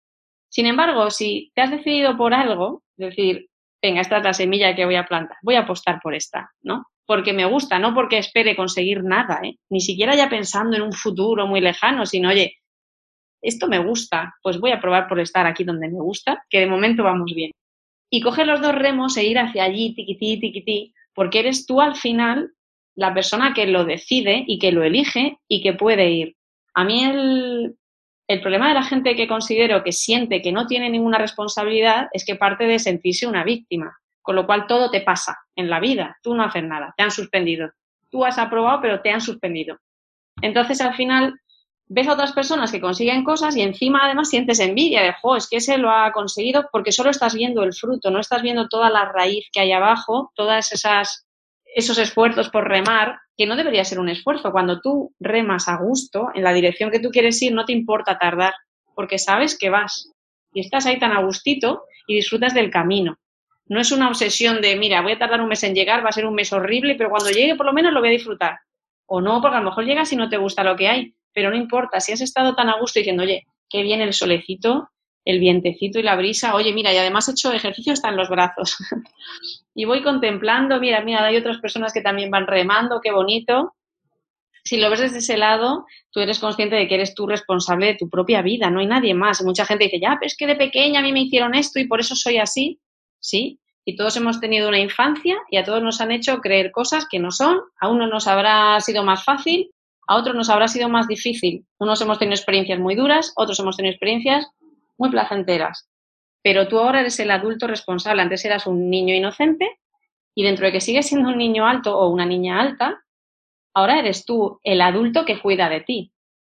Sin embargo, si te has decidido por algo, es decir, venga, esta es la semilla que voy a plantar, voy a apostar por esta, ¿no? Porque me gusta, no porque espere conseguir nada, ¿eh? Ni siquiera ya pensando en un futuro muy lejano, sino, oye, esto me gusta, pues voy a probar por estar aquí donde me gusta, que de momento vamos bien. Y coger los dos remos e ir hacia allí, tiquití, tiquití, porque eres tú al final la persona que lo decide y que lo elige y que puede ir. A mí el, el problema de la gente que considero que siente que no tiene ninguna responsabilidad es que parte de sentirse una víctima, con lo cual todo te pasa en la vida, tú no haces nada, te han suspendido. Tú has aprobado, pero te han suspendido. Entonces, al final, ves a otras personas que consiguen cosas y encima además sientes envidia de, jo, es que ese lo ha conseguido porque solo estás viendo el fruto, no estás viendo toda la raíz que hay abajo, todas esas esos esfuerzos por remar, que no debería ser un esfuerzo. Cuando tú remas a gusto en la dirección que tú quieres ir, no te importa tardar, porque sabes que vas y estás ahí tan a gustito y disfrutas del camino. No es una obsesión de, mira, voy a tardar un mes en llegar, va a ser un mes horrible, pero cuando llegue por lo menos lo voy a disfrutar. O no, porque a lo mejor llegas y no te gusta lo que hay, pero no importa, si has estado tan a gusto diciendo, oye, qué bien el solecito, el vientecito y la brisa, oye, mira, y además he hecho ejercicio hasta en los brazos. y voy contemplando, mira, mira, hay otras personas que también van remando, qué bonito. Si lo ves desde ese lado, tú eres consciente de que eres tú responsable de tu propia vida, no hay nadie más. Mucha gente dice, ya, pero es que de pequeña a mí me hicieron esto y por eso soy así. Sí, y todos hemos tenido una infancia y a todos nos han hecho creer cosas que no son, a uno nos habrá sido más fácil a otros nos habrá sido más difícil. Unos hemos tenido experiencias muy duras, otros hemos tenido experiencias muy placenteras. Pero tú ahora eres el adulto responsable. Antes eras un niño inocente y dentro de que sigues siendo un niño alto o una niña alta, ahora eres tú el adulto que cuida de ti.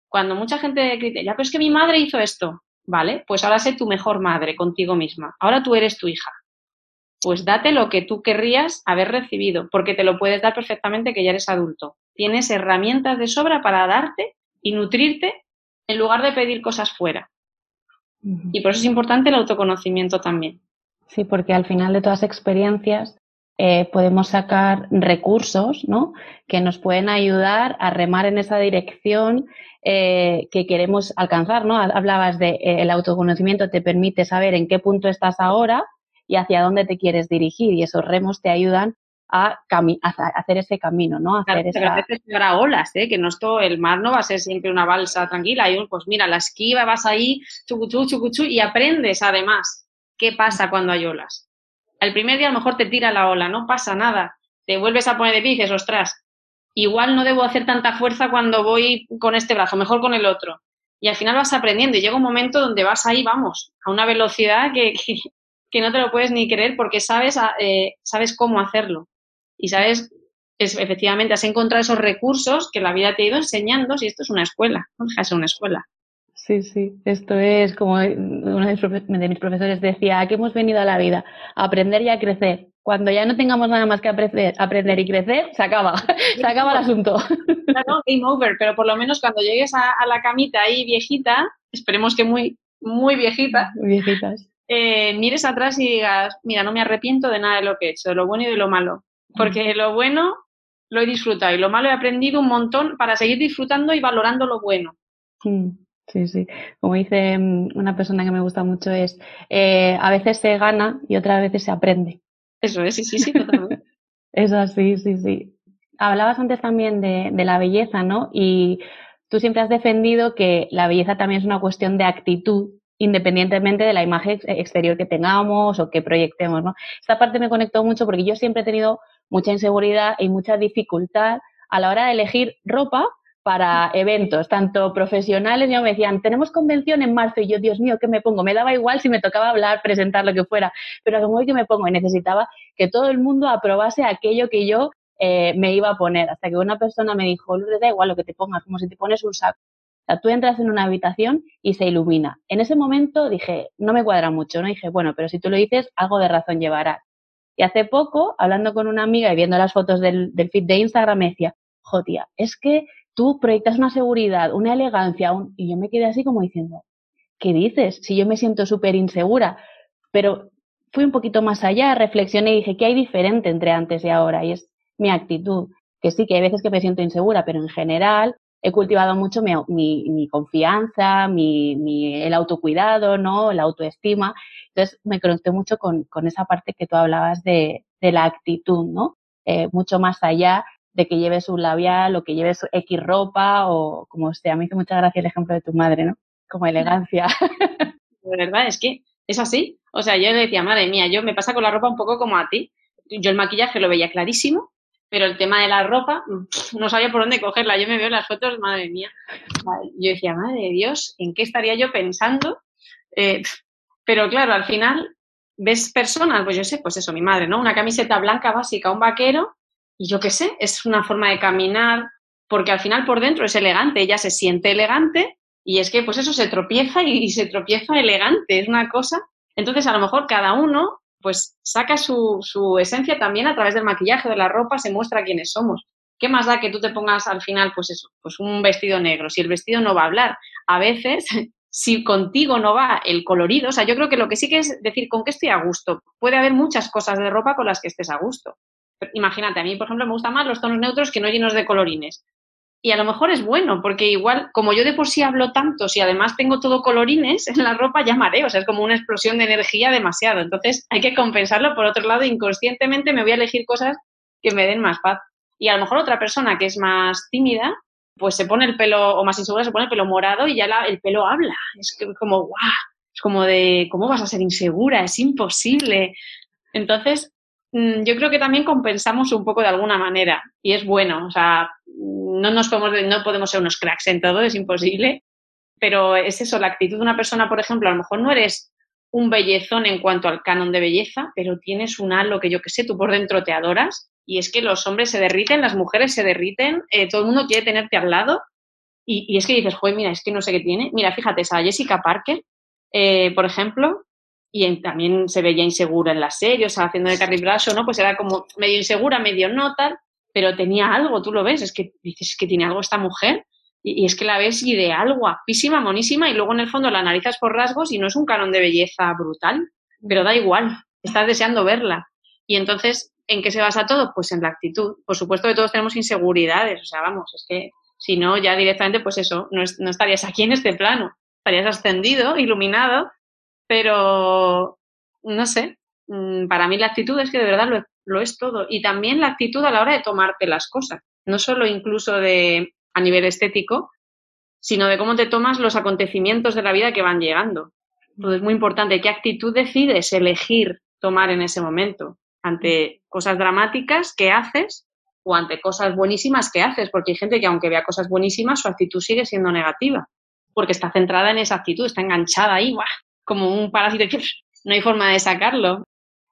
Cuando mucha gente critica, ya, pero es que mi madre hizo esto, ¿vale? Pues ahora sé tu mejor madre contigo misma. Ahora tú eres tu hija. Pues date lo que tú querrías haber recibido, porque te lo puedes dar perfectamente que ya eres adulto tienes herramientas de sobra para darte y nutrirte en lugar de pedir cosas fuera. Y por eso es importante el autoconocimiento también. Sí, porque al final de todas las experiencias eh, podemos sacar recursos ¿no? que nos pueden ayudar a remar en esa dirección eh, que queremos alcanzar. ¿no? Hablabas de eh, el autoconocimiento te permite saber en qué punto estás ahora y hacia dónde te quieres dirigir y esos remos te ayudan a, hacer ese camino, ¿no? A hacer esa... a veces habrá olas, ¿eh? que no esto, el mar no va a ser siempre una balsa tranquila. Y pues mira, la esquiva, vas ahí, chucuchú, chucuchú, y aprendes además qué pasa cuando hay olas. El primer día a lo mejor te tira la ola, no pasa nada. Te vuelves a poner de pie y dices, ostras, igual no debo hacer tanta fuerza cuando voy con este brazo, mejor con el otro. Y al final vas aprendiendo y llega un momento donde vas ahí, vamos, a una velocidad que, que, no te lo puedes ni creer porque sabes, eh, sabes cómo hacerlo. Y sabes, es, efectivamente, has encontrado esos recursos que la vida te ha ido enseñando, si esto es una escuela, no deja de ser una escuela. Sí, sí, esto es como uno de mis profesores decía, aquí hemos venido a la vida, a aprender y a crecer. Cuando ya no tengamos nada más que aprender, aprender y crecer, se acaba, se acaba el asunto. Claro, game over, pero por lo menos cuando llegues a, la camita ahí viejita, esperemos que muy, muy viejita, viejitas. Eh, mires atrás y digas, mira, no me arrepiento de nada de lo que he hecho, de lo bueno y de lo malo, porque lo bueno lo he disfrutado y lo malo he aprendido un montón para seguir disfrutando y valorando lo bueno. Mm. Sí, sí. Como dice mm, una persona que me gusta mucho es, eh, a veces se gana y otras veces se aprende. Eso es, sí, sí, sí, totalmente. es así, sí, sí. Hablabas antes también de, de la belleza, ¿no? Y tú siempre has defendido que la belleza también es una cuestión de actitud independientemente de la imagen exterior que tengamos o que proyectemos, ¿no? Esta parte me conectó mucho porque yo siempre he tenido mucha inseguridad y mucha dificultad a la hora de elegir ropa para eventos, tanto profesionales, ya me decían, tenemos convención en marzo y yo, Dios mío, ¿qué me pongo? Me daba igual si me tocaba hablar, presentar lo que fuera, pero como que me pongo y necesitaba que todo el mundo aprobase aquello que yo eh, me iba a poner, hasta que una persona me dijo, Lourdes, da igual lo que te pongas, como si te pones un saco. O sea, tú entras en una habitación y se ilumina. En ese momento dije, no me cuadra mucho, ¿no? dije, bueno, pero si tú lo dices, algo de razón llevará. Y hace poco, hablando con una amiga y viendo las fotos del, feed de Instagram, me decía, jodia, es que tú proyectas una seguridad, una elegancia, y yo me quedé así como diciendo, ¿qué dices? Si yo me siento súper insegura, pero fui un poquito más allá, reflexioné y dije, ¿qué hay diferente entre antes y ahora? Y es mi actitud, que sí, que hay veces que me siento insegura, pero en general he cultivado mucho mi, confianza, mi, el autocuidado, ¿no? La autoestima. Entonces me conecté mucho con, esa parte que tú hablabas de, la actitud, ¿no? Eh, mucho más allá de que lleves un labial o que lleves X ropa o como sea. Me hizo mucha gracia el ejemplo de tu madre, ¿no? Como elegancia. De verdad, es que es así. O sea, yo le decía, madre mía, yo me pasa con la ropa un poco como a ti. Yo el maquillaje lo veía clarísimo, pero el tema de la ropa no sabía por dónde cogerla. Yo me veo en las fotos, madre mía. Yo decía, madre de Dios, ¿en qué estaría yo pensando? Eh, pero claro, al final ves personas, pues yo sé, pues eso, mi madre, ¿no? Una camiseta blanca básica, un vaquero, y yo qué sé, es una forma de caminar, porque al final por dentro es elegante, ella se siente elegante y es que pues eso se tropieza y, se tropieza elegante, es una cosa. Entonces a lo mejor cada uno pues saca su, su esencia también a través del maquillaje, de la ropa, se muestra quiénes somos. ¿Qué más da que tú te pongas al final, pues eso, pues un vestido negro? Si el vestido no va a hablar, a veces, si contigo no va el colorido, o sea, yo creo que lo que sí que es decir con qué estoy a gusto. Puede haber muchas cosas de ropa con las que estés a gusto imagínate, a mí, por ejemplo, me gustan más los tonos neutros que no llenos de colorines. Y a lo mejor es bueno, porque igual, como yo de por sí hablo tanto, si además tengo todo colorines en la ropa, ya mareo, o sea, es como una explosión de energía demasiado. Entonces, hay que compensarlo. Por otro lado, inconscientemente me voy a elegir cosas que me den más paz. Y a lo mejor otra persona que es más tímida, pues se pone el pelo, o más insegura, se pone el pelo morado y ya el pelo habla. Es como, guau, es como de, ¿cómo vas a ser insegura? Es imposible. Entonces, Mm, yo creo que también compensamos un poco de alguna manera y es bueno, o sea, no nos podemos, no podemos ser unos cracks en todo, es imposible, pero es eso, la actitud de una persona, por ejemplo, a lo mejor no eres un bellezón en cuanto al canon de belleza, pero tienes un halo que yo que sé, tú por dentro te adoras y es que los hombres se derriten, las mujeres se derriten, eh, todo el mundo quiere tenerte al lado y, y, es que dices, joder, mira, es que no sé qué tiene. Mira, fíjate, esa Jessica Parker, eh, por ejemplo, y también se veía insegura en las series, haciendo de Carrie Bradshaw, ¿no? Pues era como medio insegura, medio no tal, pero tenía algo, tú lo ves, es que dices que tiene algo esta mujer y, es que la ves ideal, guapísima, monísima y luego en el fondo la analizas por rasgos y no es un canon de belleza brutal, pero da igual, estás deseando verla. Y entonces, ¿en qué se basa todo? Pues en la actitud. Por supuesto que todos tenemos inseguridades, o sea, vamos, es que si no, ya directamente, pues eso, no, no estarías aquí en este plano, estarías ascendido, iluminado pero no sé, mm, para mí la actitud es que de verdad lo, es todo. Y también la actitud a la hora de tomarte las cosas, no solo incluso de a nivel estético, sino de cómo te tomas los acontecimientos de la vida que van llegando. Entonces es muy importante qué actitud decides elegir tomar en ese momento ante cosas dramáticas que haces o ante cosas buenísimas que haces, porque hay gente que aunque vea cosas buenísimas, su actitud sigue siendo negativa, porque está centrada en esa actitud, está enganchada ahí, ¡buah! como un parásito no hay forma de sacarlo.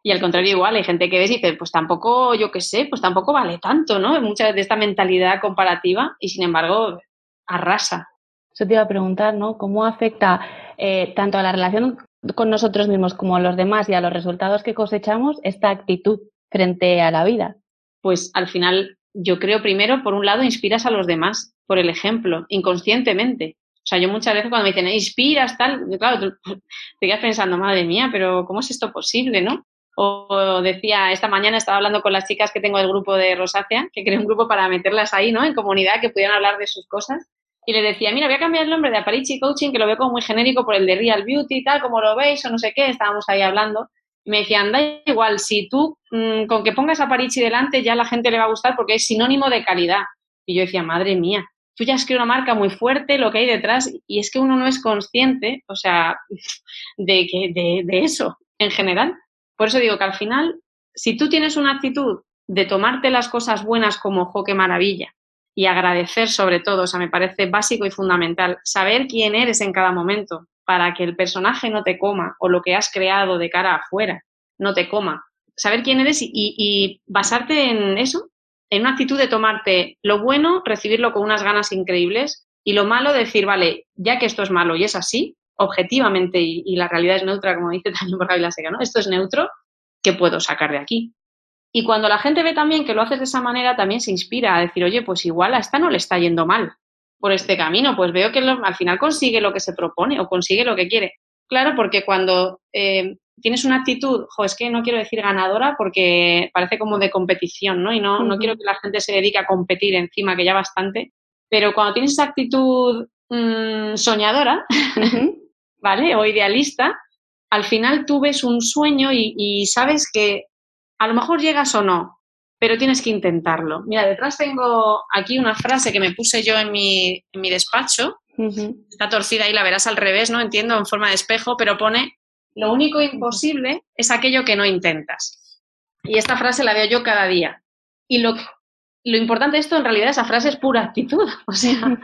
Y al contrario, igual, hay gente que ves y dice, pues tampoco, yo qué sé, pues tampoco vale tanto, ¿no? Mucha de esta mentalidad comparativa y sin embargo arrasa. Eso te iba a preguntar, ¿no? ¿Cómo afecta eh, tanto a la relación con nosotros mismos como los demás y a los resultados que cosechamos esta actitud frente a la vida? Pues al final, yo creo primero, por un lado, inspiras a los demás por el ejemplo, inconscientemente. O sea, yo muchas veces cuando me dicen, inspiras, tal, claro, te quedas pensando, madre mía, pero ¿cómo es esto posible, no? O decía, esta mañana estaba hablando con las chicas que tengo del grupo de Rosácea, que creé un grupo para meterlas ahí, ¿no? En comunidad, que pudieran hablar de sus cosas. Y le decía, mira, voy a cambiar el nombre de Aparici Coaching, que lo veo como muy genérico por el de Real Beauty y tal, como lo veis o no sé qué, estábamos ahí hablando. Me decían, da igual, si tú mm, con que pongas Aparici delante ya la gente le va a gustar porque es sinónimo de calidad. Y yo decía, madre mía, tú ya has creado una marca muy fuerte, lo que hay detrás, y es que uno no es consciente, o sea, de, que, de, de eso en general. Por eso digo que al final, si tú tienes una actitud de tomarte las cosas buenas como, jo, qué maravilla, y agradecer sobre todo, o sea, me parece básico y fundamental, saber quién eres en cada momento para que el personaje no te coma o lo que has creado de cara afuera no te coma. Saber quién eres y, basarte en eso, en una actitud de tomarte lo bueno, recibirlo con unas ganas increíbles y lo malo decir, vale, ya que esto es malo y es así, objetivamente y, la realidad es neutra, como dice también por la Seca, ¿no? Esto es neutro, ¿qué puedo sacar de aquí? Y cuando la gente ve también que lo haces de esa manera, también se inspira a decir, oye, pues igual a esta no le está yendo mal por este camino, pues veo que al final consigue lo que se propone o consigue lo que quiere. Claro, porque cuando eh, tienes una actitud, jo, es que no quiero decir ganadora porque parece como de competición, ¿no? Y no, no quiero que la gente se dedique a competir encima, que ya bastante, pero cuando tienes esa actitud mm, soñadora, ¿vale? O idealista, al final tú ves un sueño y, sabes que a lo mejor llegas o no, pero tienes que intentarlo. Mira, detrás tengo aquí una frase que me puse yo en mi, en mi despacho. Está torcida ahí, la verás al revés, ¿no? Entiendo, en forma de espejo, pero pone, lo único imposible es aquello que no intentas. Y esta frase la veo yo cada día. Y lo, lo importante de esto, en realidad, esa frase es pura actitud. O sea,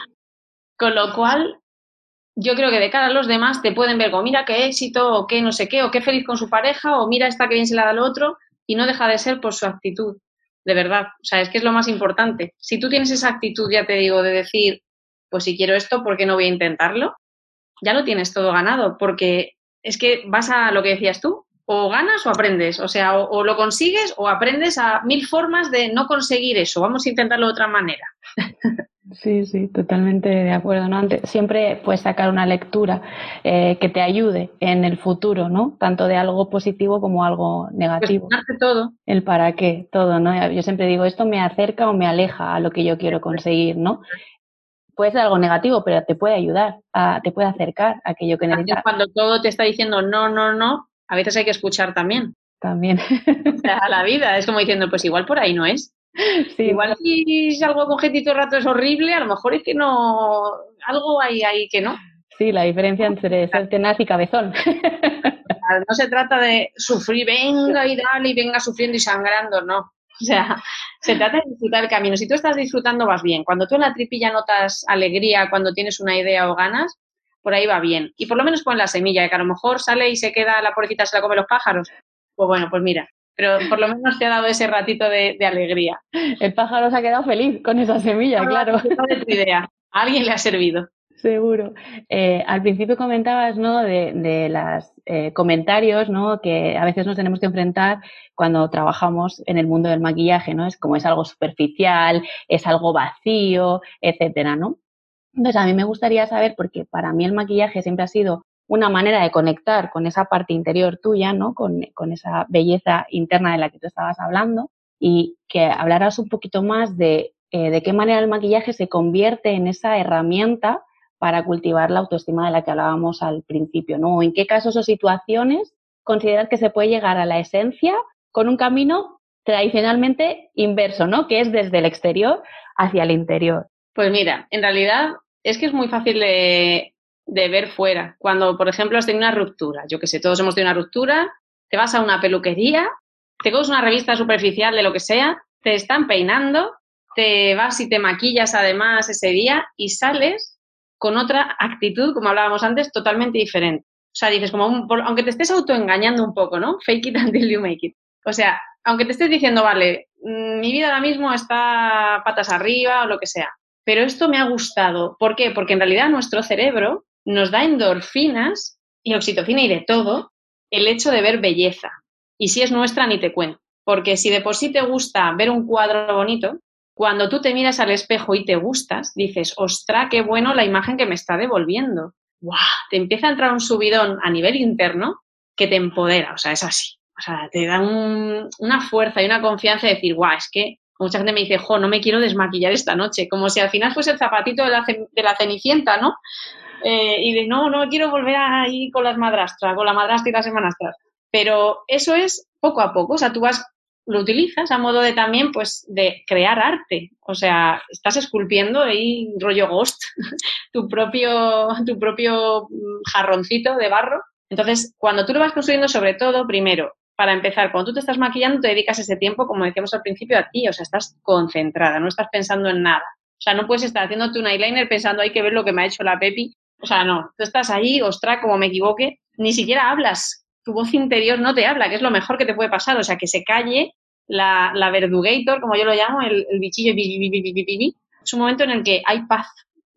con lo cual, yo creo que de cara a los demás te pueden ver como, mira qué éxito, o qué no sé qué, o qué feliz con su pareja, o mira esta que bien se la da al otro, y no deja de ser por su actitud, de verdad. O sea, es que es lo más importante. Si tú tienes esa actitud, ya te digo, de decir, pues si quiero esto, ¿por qué no voy a intentarlo? Ya lo tienes todo ganado, porque es que vas a lo que decías tú, o ganas o aprendes, o sea, o, lo consigues o aprendes a mil formas de no conseguir eso. Vamos a intentarlo de otra manera. Sí, sí, totalmente de acuerdo. ¿no? siempre puedes sacar una lectura eh, que te ayude en el futuro, ¿no? Tanto de algo positivo como algo negativo. todo. El para qué, todo, ¿no? Yo siempre digo, esto me acerca o me aleja a lo que yo quiero conseguir, ¿no? Puede ser algo negativo, pero te puede ayudar, a, te puede acercar a aquello que necesitas. Cuando todo te está diciendo no, no, no, a veces hay que escuchar también. También. a la vida, es como diciendo, pues igual por ahí no es. Igual si salgo con gente todo el rato es horrible, a lo mejor es que no, algo hay ahí que no. Sí, la diferencia entre ser tenaz y cabezón. No se trata de sufrir, venga y dale y venga sufriendo y sangrando, no. O sea, se trata de disfrutar el camino. Si tú estás disfrutando, vas bien. Cuando tú en la tripilla notas alegría, cuando tienes una idea o ganas, por ahí va bien. Y por lo menos pon la semilla, que a lo mejor sale y se queda la pobrecita, se la come los pájaros. Pues bueno, pues mira, pero por lo menos te ha dado ese ratito de, alegría. El pájaro se ha quedado feliz con esa semilla, claro. De tu idea. A alguien le ha servido. Seguro. Eh, al principio comentabas, ¿no? De, los eh, comentarios, ¿no? Que a veces nos tenemos que enfrentar cuando trabajamos en el mundo del maquillaje, ¿no? Es como es algo superficial, es algo vacío, etcétera, ¿no? Entonces a mí me gustaría saber, porque para mí el maquillaje siempre ha sido una manera de conectar con esa parte interior tuya, ¿no? Con, esa belleza interna de la que tú estabas hablando y que hablaras un poquito más de eh, de qué manera el maquillaje se convierte en esa herramienta para cultivar la autoestima de la que hablábamos al principio, ¿no? O en qué casos o situaciones consideras que se puede llegar a la esencia con un camino tradicionalmente inverso, ¿no? Que es desde el exterior hacia el interior. Pues mira, en realidad es que es muy fácil de, de ver fuera. Cuando, por ejemplo, has tenido una ruptura, yo que sé, todos hemos tenido una ruptura, te vas a una peluquería, te coges una revista superficial de lo que sea, te están peinando te vas y te maquillas además ese día y sales con otra actitud, como hablábamos antes, totalmente diferente. O sea, dices, como aunque te estés autoengañando un poco, ¿no? Fake it until you make it. O sea, aunque te estés diciendo, vale, mm, mi vida ahora mismo está patas arriba o lo que sea, pero esto me ha gustado. ¿Por qué? Porque en realidad nuestro cerebro nos da endorfinas y oxitocina y de todo el hecho de ver belleza. Y si es nuestra, ni te cuento. Porque si de por sí te gusta ver un cuadro bonito, cuando tú te miras al espejo y te gustas, dices, ostra, qué bueno la imagen que me está devolviendo. ¡Guau! Te empieza a entrar un subidón a nivel interno que te empodera, o sea, es así. O sea, te da una fuerza y una confianza de decir, guau, es que mucha gente me dice, jo, no me quiero desmaquillar esta noche, como si al final fuese el zapatito de la, de la cenicienta, ¿no? Eh, y de, no, no quiero volver a ir con las madrastras, con la madrastra y las hermanastras. Pero eso es poco a poco, o sea, tú vas, lo utilizas a modo de también, pues, de crear arte. O sea, estás esculpiendo ahí, rollo ghost, tu propio, tu propio mm, jarroncito de barro. Entonces, cuando tú lo vas construyendo, sobre todo, primero, para empezar, cuando tú te estás maquillando, te dedicas ese tiempo, como decíamos al principio, a ti, o sea, estás concentrada, no estás pensando en nada. O sea, no puedes estar haciéndote un eyeliner pensando, hay que ver lo que me ha hecho la Pepi. O sea, no, tú estás ahí, ostra, como me equivoque, ni siquiera hablas tu voz interior no te habla, que es lo mejor que te puede pasar. O sea, que se calle la, la verdugator, como yo lo llamo, el, el bichillo, es un momento en el que hay paz,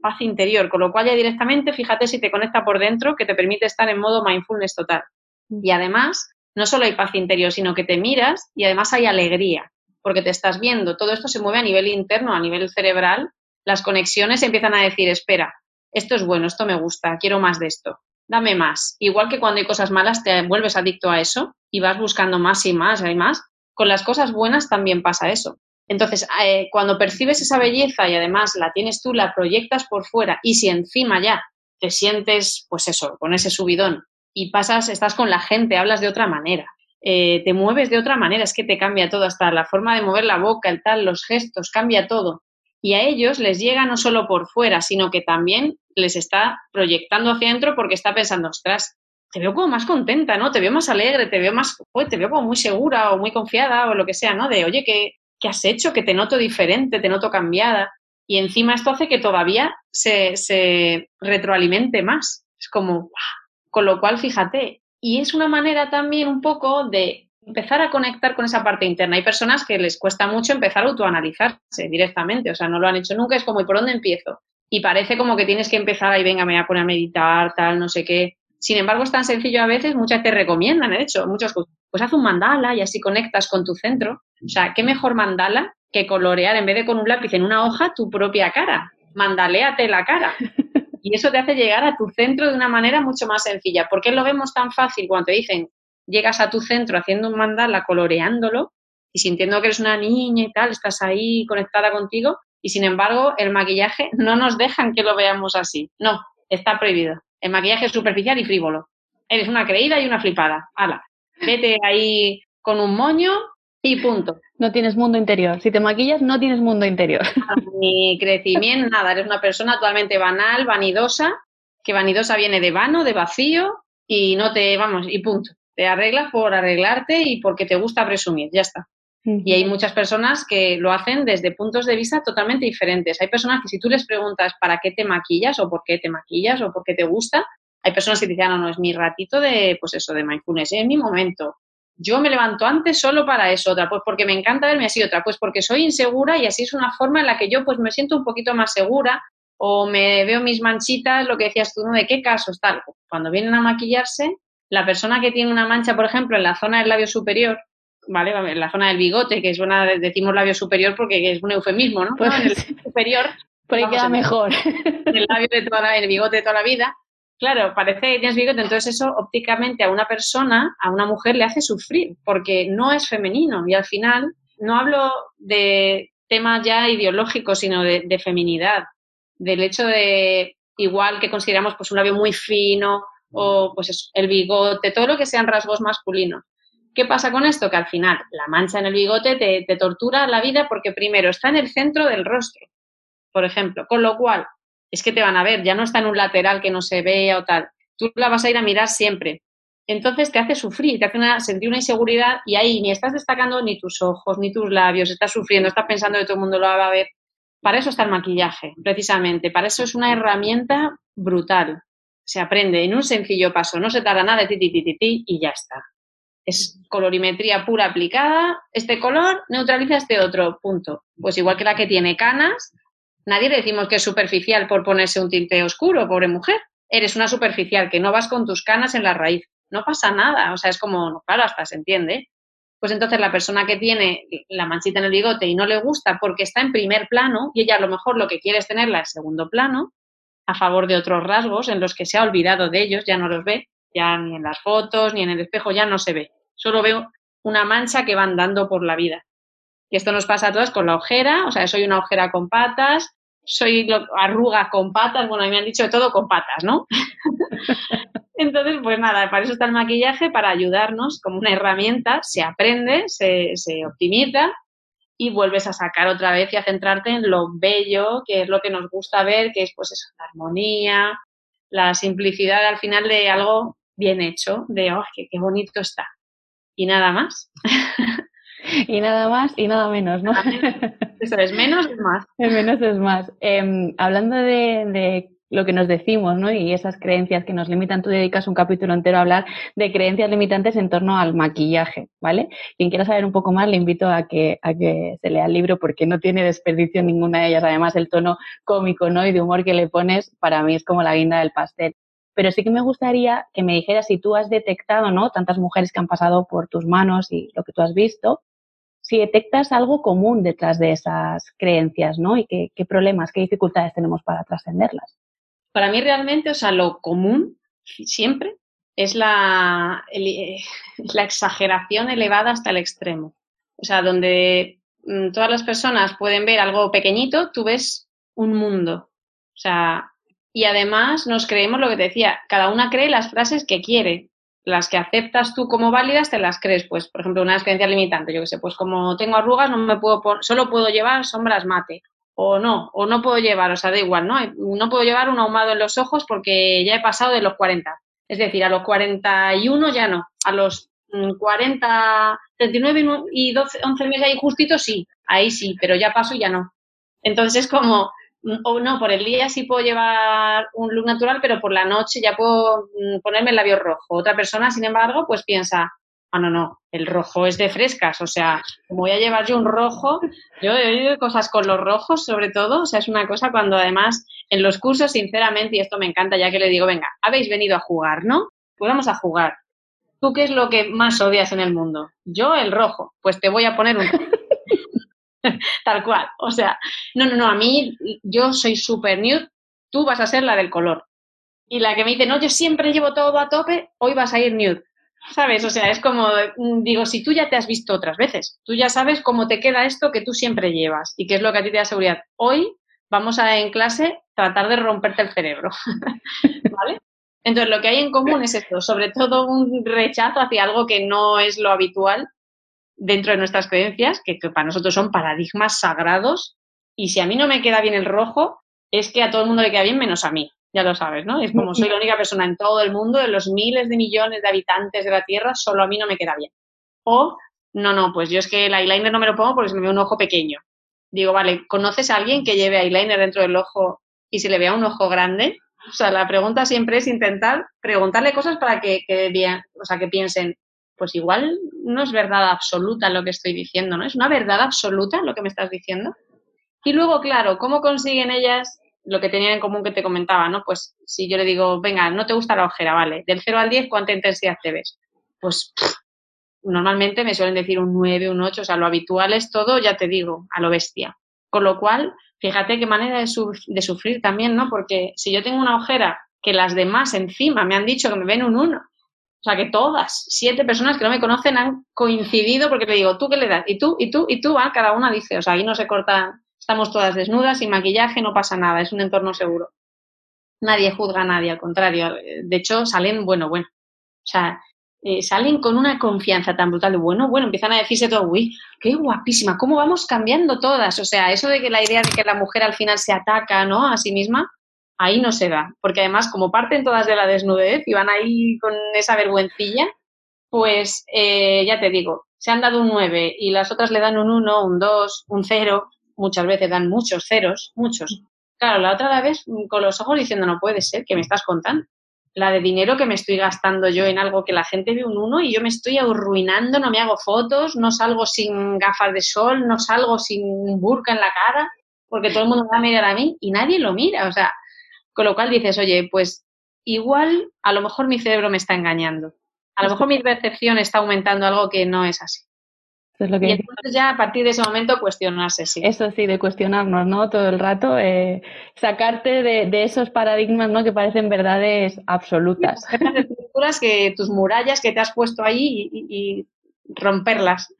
paz interior, con lo cual ya directamente fíjate si te conecta por dentro, que te permite estar en modo mindfulness total. Y además, no solo hay paz interior, sino que te miras y además hay alegría, porque te estás viendo. Todo esto se mueve a nivel interno, a nivel cerebral. Las conexiones empiezan a decir, espera, esto es bueno, esto me gusta, quiero más de esto dame más. Igual que cuando hay cosas malas te vuelves adicto a eso y vas buscando más y más y más, con las cosas buenas también pasa eso. Entonces, eh, cuando percibes esa belleza y además la tienes tú, la proyectas por fuera y si encima ya te sientes, pues eso, con ese subidón y pasas, estás con la gente, hablas de otra manera, eh, te mueves de otra manera, es que te cambia todo, hasta la forma de mover la boca, el tal, los gestos, cambia todo y a ellos les llega no solo por fuera, sino que también les está proyectando hacia adentro porque está pensando, ostras, te veo como más contenta, ¿no? Te veo más alegre, te veo más, te veo como muy segura o muy confiada o lo que sea, ¿no? De, oye, ¿qué, ¿qué has hecho? Que te noto diferente, te noto cambiada. Y encima esto hace que todavía se, se retroalimente más. Es como, con lo cual, fíjate, y es una manera también un poco de empezar a conectar con esa parte interna. Hay personas que les cuesta mucho empezar a autoanalizarse directamente, o sea, no lo han hecho nunca, es como, ¿y por dónde empiezo? Y parece como que tienes que empezar ahí, venga, me voy a poner a meditar, tal, no sé qué. Sin embargo, es tan sencillo a veces, muchas te recomiendan, de hecho, muchos, pues haz un mandala y así conectas con tu centro. O sea, ¿qué mejor mandala que colorear en vez de con un lápiz en una hoja tu propia cara? Mandaléate la cara. Y eso te hace llegar a tu centro de una manera mucho más sencilla. ¿Por qué lo vemos tan fácil cuando te dicen llegas a tu centro haciendo un mandala, coloreándolo y sintiendo que eres una niña y tal, estás ahí conectada contigo y sin embargo el maquillaje no nos dejan que lo veamos así. No, está prohibido. El maquillaje es superficial y frívolo. Eres una creída y una flipada. Hala, vete ahí con un moño y punto. No tienes mundo interior. Si te maquillas, no tienes mundo interior. Ni crecimiento, nada. Eres una persona totalmente banal, vanidosa, que vanidosa viene de vano, de vacío y no te, vamos, y punto. Te arreglas por arreglarte y porque te gusta presumir, ya está. Y hay muchas personas que lo hacen desde puntos de vista totalmente diferentes. Hay personas que si tú les preguntas para qué te maquillas o por qué te maquillas o por qué te gusta, hay personas que dicen, no, no, es mi ratito de, pues eso, de mindfulness, es mi momento. Yo me levanto antes solo para eso, otra, pues porque me encanta verme así, otra, pues porque soy insegura y así es una forma en la que yo pues me siento un poquito más segura o me veo mis manchitas, lo que decías tú, ¿no? ¿De qué casos tal? Cuando vienen a maquillarse, la persona que tiene una mancha, por ejemplo, en la zona del labio superior, ¿vale? En la zona del bigote, que es una, decimos labio superior porque es un eufemismo, ¿no? Pues, en el superior. Por ahí queda mejor. El labio de toda el bigote de toda la vida. Claro, parece que tienes bigote, entonces eso ópticamente a una persona, a una mujer le hace sufrir, porque no es femenino. Y al final, no hablo de temas ya ideológicos, sino de, de feminidad, del hecho de, igual que consideramos pues un labio muy fino, o pues el bigote, todo lo que sean rasgos masculinos. ¿Qué pasa con esto? Que al final la mancha en el bigote te, tortura la vida porque primero está en el centro del rostro, por ejemplo, con lo cual es que te van a ver, ya no está en un lateral que no se vea o tal. Tú la vas a ir a mirar siempre. entonces te hace sufrir, te hace sentir una inseguridad y ahí ni estás destacando ni tus ojos, ni tus labios, estás sufriendo, estás pensando que todo el mundo lo va a ver. Para eso está el maquillaje, precisamente. Para eso es una herramienta brutal. Se aprende en un sencillo paso, no se tarda nada, ti, ti, ti, ti y ya está. Es colorimetría pura aplicada. Este color neutraliza este otro, punto. Pues igual que la que tiene canas, nadie le decimos que es superficial por ponerse un tinte oscuro, pobre mujer. Eres una superficial, que no vas con tus canas en la raíz no pasa nada, o sea, es como, claro, hasta se entiende. Pues entonces la persona que tiene la manchita en el bigote y no le gusta porque está en primer plano y ella a lo mejor lo que quiere es tenerla en segundo plano, a favor de otros rasgos en los que se ha olvidado de ellos, ya no los ve, ya ni en las fotos, ni en el espejo, ya no se ve. Solo veo una mancha que va andando por la vida. Y esto nos pasa a todos con la ojera, o sea, soy una ojera con patas, soy arruga con patas, bueno, a mí me han dicho de todo con patas, ¿no? Entonces, pues nada, para eso está el maquillaje, para ayudarnos como una herramienta, se aprende, se, se optimiza y vuelves a sacar otra vez y a centrarte en lo bello, que es lo que nos gusta ver, que es pues eso, la armonía, la simplicidad al final de algo bien hecho, de oh, qué, qué bonito está. Y nada más. Y nada más y nada menos, ¿no? Eso es, menos es más. menos es más. Em, hablando de, de, lo que nos decimos, ¿no? Y esas creencias que nos limitan, tú dedicas un capítulo entero a hablar de creencias limitantes en torno al maquillaje, ¿vale? Quien quiera saber un poco más, le invito a que, a que se lea el libro porque no tiene desperdicio ninguna de ellas. Además, el tono cómico, ¿no? Y de humor que le pones, para mí es como la guinda del pastel. Pero sí que me gustaría que me dijeras si tú has detectado, ¿no? Tantas mujeres que han pasado por tus manos y lo que tú has visto, si detectas algo común detrás de esas creencias, ¿no? Y qué, problemas, qué dificultades tenemos para trascenderlas. Para mí realmente, o sea, lo común siempre es la, la exageración elevada hasta el extremo. O sea, donde mm, todas las personas pueden ver algo pequeñito, tú ves un mundo. O sea, y además nos creemos lo que te decía, cada una cree las frases que quiere. Las que aceptas tú como válidas te las crees, pues, por ejemplo, una creencia limitante, yo que sé, pues como tengo arrugas, no me puedo solo puedo llevar sombras mate o no, o no puedo llevar, o sea, da igual, ¿no? No puedo llevar un ahumado en los ojos porque ya he pasado de los 40. Es decir, a los 41 ya no, a los 40, 39 y 12, 11 meses ahí justito sí, ahí sí, pero ya paso y ya no. Entonces es como, o no, por el día sí puedo llevar un look natural, pero por la noche ya puedo mm, ponerme el labio rojo. Otra persona, sin embargo, pues piensa, ah, no, no, el rojo es de frescas, o sea, como voy a llevar yo un rojo, yo he oído cosas con los rojos sobre todo, o sea, es una cosa cuando además en los cursos, sinceramente, y esto me encanta, ya que le digo, venga, habéis venido a jugar, ¿no? Pues vamos a jugar. ¿Tú qué es lo que más odias en el mundo? Yo el rojo, pues te voy a poner un Tal cual, o sea, no, no, no, a mí yo soy super nude, tú vas a ser la del color. Y la que me dice, no, yo siempre llevo todo a tope, hoy vas a ir nude. ¿Sabes? O sea, es como, mm, digo, si tú ya te has visto otras veces, tú ya sabes cómo te queda esto que tú siempre llevas y qué es lo que a ti te da seguridad. Hoy vamos a en clase tratar de romperte el cerebro. ¿Vale? Entonces, lo que hay en común es esto, sobre todo un rechazo hacia algo que no es lo habitual dentro de nuestras creencias, que, para nosotros son paradigmas sagrados, y si a mí no me queda bien el rojo, es que a todo el mundo le queda bien menos a mí ya lo sabes, ¿no? Es como soy la única persona en todo el mundo, de los miles de millones de habitantes de la Tierra, solo a mí no me queda bien. O, no, no, pues yo es que el eyeliner no me lo pongo porque se me ve un ojo pequeño. Digo, vale, ¿conoces a alguien que lleve eyeliner dentro del ojo y se le vea un ojo grande? O sea, la pregunta siempre es intentar preguntarle cosas para que, que, o sea, que piensen, pues igual no es verdad absoluta lo que estoy diciendo, ¿no? Es una verdad absoluta lo que me estás diciendo. Y luego, claro, ¿cómo consiguen ellas lo que tenían en común que te comentaba, ¿no? Pues si yo le digo, venga, no te gusta la ojera, vale, del 0 al 10, ¿cuánta intensidad te ves? Pues normalmente me suelen decir un 9, un 8, o sea, lo habitual es todo, ya te digo, a lo bestia. Con lo cual, fíjate qué manera de, de sufrir también, ¿no? Porque si yo tengo una ojera que las demás encima me han dicho que me ven un 1, o sea, que todas, siete personas que no me conocen han coincidido porque le digo, ¿tú qué le das? Y tú, y tú, y tú, ah, cada una dice, o sea, ahí no se corta Estamos todas desnudas, sin maquillaje, no pasa nada, es un entorno seguro. Nadie juzga a nadie, al contrario. De hecho, salen, bueno, bueno. O sea, eh, salen con una confianza tan brutal bueno, bueno, empiezan a decirse todo, uy, qué guapísima, cómo vamos cambiando todas. O sea, eso de que la idea de que la mujer al final se ataca, ¿no? A sí misma, ahí no se da, porque además como parten todas de la desnudez y van ahí con esa vergüencilla, pues eh, ya te digo, se han dado un 9 y las otras le dan un 1, un 2, un 0, muchas veces dan muchos ceros, muchos. Claro, la otra vez con los ojos diciendo, no puede ser, que me estás contando? La de dinero que me estoy gastando yo en algo que la gente ve un 1 y yo me estoy arruinando, no me hago fotos, no salgo sin gafas de sol, no salgo sin burka en la cara, porque todo el mundo va a mirar a mí y nadie lo mira. O sea, con lo cual dices, oye, pues igual a lo mejor mi cerebro me está engañando. A lo mejor mi percepción está aumentando algo que no es así. y entonces ya a partir de ese momento cuestionarse, sí. Eso sí, de cuestionarnos, ¿no? Todo el rato, eh, sacarte de, esos paradigmas, ¿no? Que parecen verdades absolutas. Estructuras que tus murallas que te has puesto ahí y, romperlas.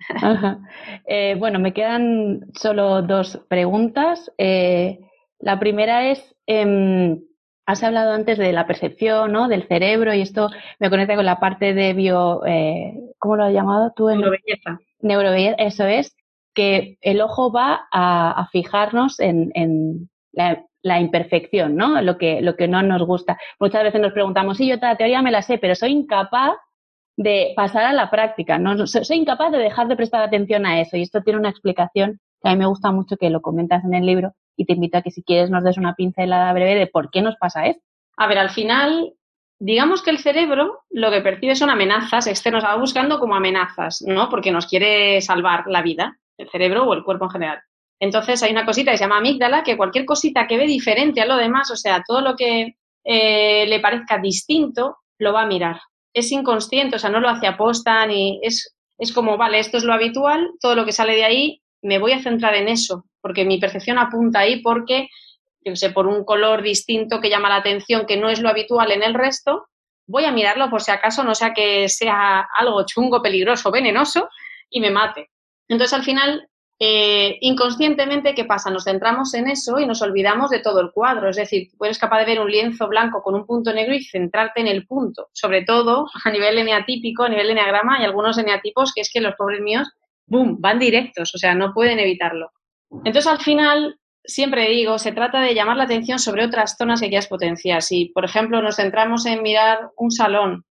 Eh, bueno, me quedan solo dos preguntas. Eh, la primera es, em, has hablado antes de la percepción, ¿no? Del cerebro y esto me conecta con la parte de bio, eh, ¿cómo lo has llamado tú? Neurobelleza. Neurobelleza, eso es, que el ojo va a, fijarnos en, la, imperfección, ¿no? Lo que, lo que no nos gusta. Muchas veces nos preguntamos, sí, yo toda la teoría me la sé, pero soy incapaz de pasar a la práctica, ¿no? Soy incapaz de dejar de prestar atención a eso y esto tiene una explicación que a mí me gusta mucho que lo comentas en el libro, y te invito a que si quieres nos des una pincelada breve de por qué nos pasa esto. A ver, al final, digamos que el cerebro lo que percibe son amenazas externas, va buscando como amenazas, ¿no? Porque nos quiere salvar la vida, el cerebro o el cuerpo en general. Entonces hay una cosita que se llama amígdala, que cualquier cosita que ve diferente a lo demás, o sea, todo lo que eh, le parezca distinto, lo va a mirar. Es inconsciente, o sea, no lo hace aposta ni es, es como, vale, esto es lo habitual, todo lo que sale de ahí, me voy a centrar en eso, porque mi percepción apunta ahí porque, yo sé, por un color distinto que llama la atención, que no es lo habitual en el resto, voy a mirarlo por si acaso no sea que sea algo chungo, peligroso, venenoso y me mate. Entonces, al final, eh, inconscientemente, ¿qué pasa? Nos centramos en eso y nos olvidamos de todo el cuadro. Es decir, tú eres capaz de ver un lienzo blanco con un punto negro y centrarte en el punto. Sobre todo a nivel eneatípico, a nivel eneagrama, hay algunos eneatipos que es que los pobres míos, ¡boom!, van directos, o sea, no pueden evitarlo. Entonces, al final, siempre digo, se trata de llamar la atención sobre otras zonas que quieras potenciar. Si, por ejemplo, nos centramos en mirar un salón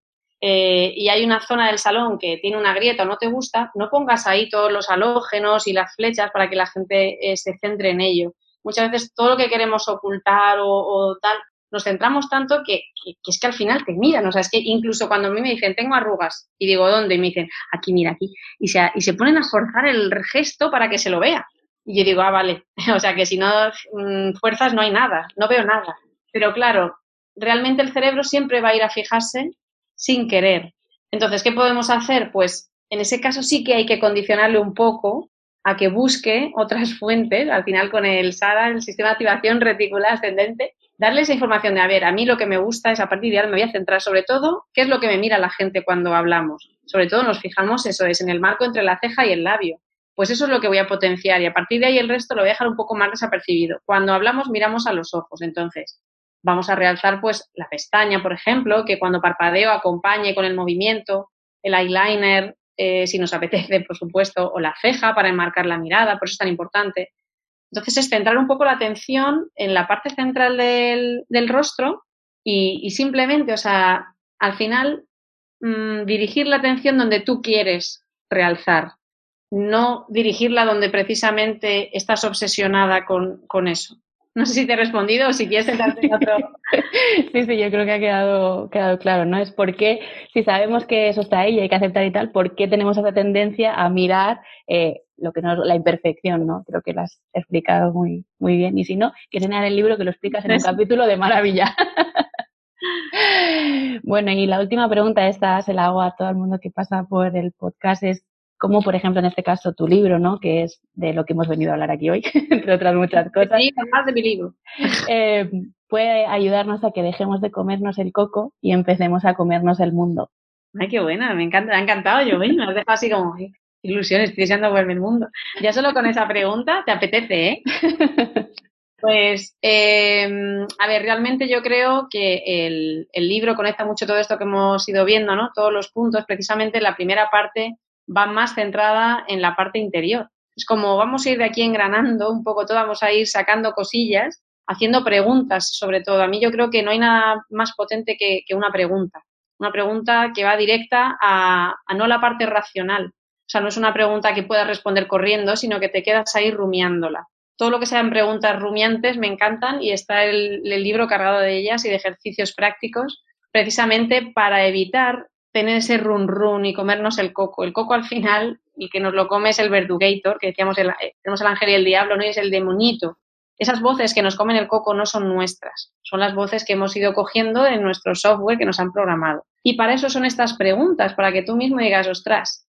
eh, y hay una zona del salón que tiene una grieta o no te gusta, no pongas ahí todos los halógenos y las flechas para que la gente eh, se centre en ello. Muchas veces todo lo que queremos ocultar o, tal, nos centramos tanto que, es que al final te miran. O sea, es que incluso cuando a mí me dicen, tengo arrugas, y digo, ¿dónde? Y me dicen, aquí, mira, aquí. Y se, y se ponen a forzar el gesto para que se lo vea. Y yo digo, ah, vale, o sea que si no mm, fuerzas no hay nada, no veo nada. Pero claro, realmente el cerebro siempre va a ir a fijarse sin querer. Entonces, ¿qué podemos hacer? Pues en ese caso sí que hay que condicionarle un poco a que busque otras fuentes, al final con el SARA, el sistema de activación reticular ascendente, darle esa información de, a ver, a mí lo que me gusta es a partir de ahora me voy a centrar sobre todo, ¿qué es lo que me mira la gente cuando hablamos? Sobre todo nos fijamos, eso es, en el marco entre la ceja y el labio pues eso es lo que voy a potenciar y a partir de ahí el resto lo voy a dejar un poco más desapercibido. Cuando hablamos miramos a los ojos, entonces vamos a realzar pues la pestaña, por ejemplo, que cuando parpadeo acompañe con el movimiento, el eyeliner, eh, si nos apetece, por supuesto, o la ceja para enmarcar la mirada, por eso es tan importante. Entonces es centrar un poco la atención en la parte central del, rostro y, simplemente, o sea, al final mm, dirigir la atención donde tú quieres realzar no dirigirla donde precisamente estás obsesionada con, eso. No sé si te he respondido o si quieres sentarte en otro. sí, sí, yo creo que ha quedado, quedado claro, ¿no? Es porque si sabemos que eso está ahí y hay que aceptar y tal, ¿por qué tenemos esa tendencia a mirar eh, lo que no la imperfección, ¿no? Creo que lo has explicado muy, muy bien. Y si no, que tener el libro que lo explicas en un capítulo de maravilla. bueno, y la última pregunta, esta se la hago a todo el mundo que pasa por el podcast, es como por ejemplo en este caso tu libro, ¿no? que es de lo que hemos venido a hablar aquí hoy, entre otras muchas cosas. Sí, más de mi libro. Eh, puede ayudarnos a que dejemos de comernos el coco y empecemos a comernos el mundo. Ay, qué buena, me encanta, me ha encantado yo, me has dejado así como ilusiones, estoy deseando verme el mundo. Ya solo con esa pregunta te apetece, ¿eh? Pues, em, a ver, realmente yo creo que el, el, libro conecta mucho todo esto que hemos ido viendo, ¿no? Todos los puntos, precisamente la primera parte va más centrada en la parte interior. Es como vamos a ir de aquí engranando un poco todo, vamos a ir sacando cosillas haciendo preguntas sobre todo. A mí yo creo que no hay nada más potente que, una pregunta. Una pregunta que va directa a, no la parte racional. Sea, no es una pregunta que puedas responder corriendo, sino que te quedas ahí rumiándola. Todo lo que sean preguntas rumiantes me encantan y está el, el libro cargado de ellas y de ejercicios prácticos precisamente para evitar tener ese run run y comernos el coco. El coco al final, y que nos lo come es el verdugator, que decíamos, el, eh, tenemos el ángel y el diablo, ¿no? Y es el demonito. Esas voces que nos comen el coco no son nuestras, son las voces que hemos ido cogiendo en nuestro software que nos han programado. Y para eso son estas preguntas, para que tú mismo digas, ostras.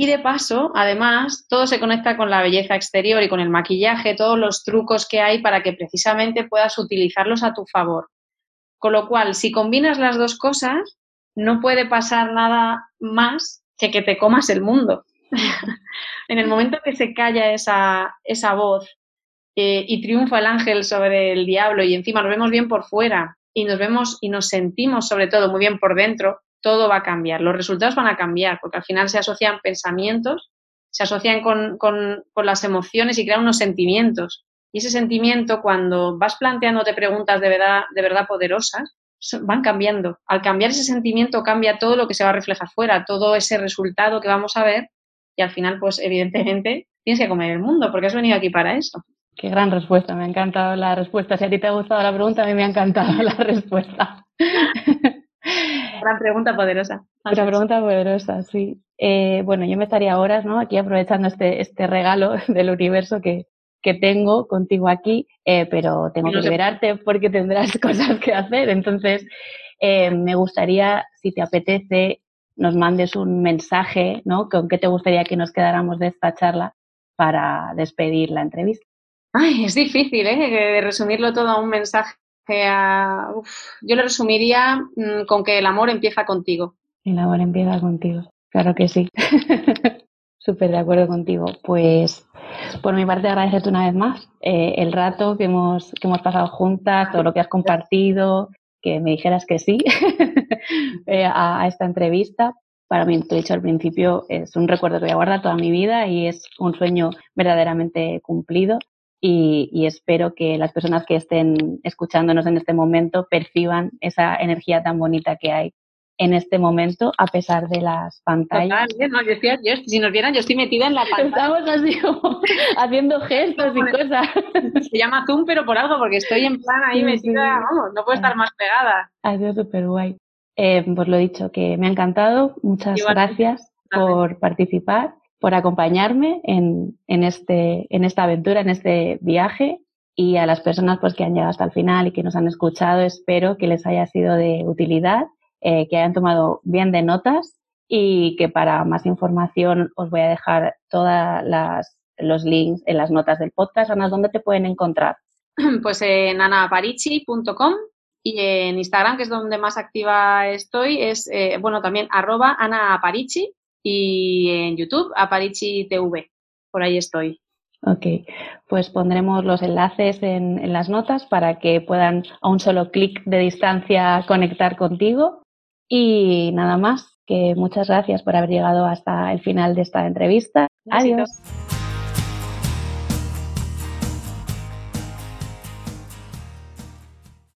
Y de paso, además, todo se conecta con la belleza exterior y con el maquillaje, todos los trucos que hay para que precisamente puedas utilizarlos a tu favor. Con lo cual, si combinas las dos cosas, no puede pasar nada más que que te comas el mundo. en el momento que se calla esa, esa voz eh, y triunfa el ángel sobre el diablo y encima nos vemos bien por fuera y nos vemos y nos sentimos sobre todo muy bien por dentro, todo va a cambiar. Los resultados van a cambiar porque al final se asocian pensamientos, se asocian con, con, con las emociones y crean unos sentimientos. Y ese sentimiento, cuando vas planteándote preguntas de verdad, de verdad poderosas, van cambiando. Al cambiar ese sentimiento cambia todo lo que se va a reflejar fuera, todo ese resultado que vamos a ver y al final, pues evidentemente, tienes que comer el mundo porque has venido aquí para eso. Qué gran respuesta, me ha encantado la respuesta. Si a ti te ha gustado la pregunta, a mí me ha encantado la respuesta. Gran pregunta poderosa. Gran pregunta poderosa, sí. Eh, bueno, yo me estaría horas, ¿no? Aquí aprovechando este, este regalo del universo que, que tengo contigo aquí, eh, pero tengo que liberarte porque tendrás cosas que hacer. Entonces, eh, me gustaría, si te apetece, nos mandes un mensaje, ¿no? ¿Con qué te gustaría que nos quedáramos de esta charla para despedir la entrevista? Ay, es difícil, ¿eh? Resumirlo todo a un mensaje. Yo lo resumiría mm, con que el amor empieza contigo. El amor empieza contigo, claro que sí. Súper de acuerdo contigo. Pues por mi parte, agradecerte una vez más eh, el rato que hemos, que hemos pasado juntas, todo lo que has compartido, que me dijeras que sí eh, a, esta entrevista. Para mí, te he dicho al principio, es un recuerdo que voy a guardar toda mi vida y es un sueño verdaderamente cumplido. Y, y, espero que las personas que estén escuchándonos en este momento perciban esa energía tan bonita que hay en este momento, a pesar de las pantallas. Total, ¿eh? no, yo si nos vieran, yo estoy metida en la pantalla. Estamos así haciendo gestos y cosas. Se llama Zoom, pero por algo, porque estoy en plan ahí metida, vamos, no puedo estar más pegada. Ha sido súper guay. Eh, pues lo dicho, que me ha encantado. Muchas gracias por participar, por acompañarme en, en, este, en esta aventura, en este viaje. Y a las personas pues, que han llegado hasta el final y que nos han escuchado, espero que les haya sido de utilidad eh, que hayan tomado bien de notas y que para más información os voy a dejar todos los links en las notas del podcast. Ana, ¿dónde te pueden encontrar? Pues en anaparichi.com y en Instagram, que es donde más activa estoy, es, eh, bueno, también arroba anaaparichi y en YouTube, aparichi TV. Por ahí estoy. Ok, pues pondremos los enlaces en, en, las notas para que puedan a un solo clic de distancia conectar contigo y nada más, que muchas gracias por haber llegado hasta el final de esta entrevista. Adiós.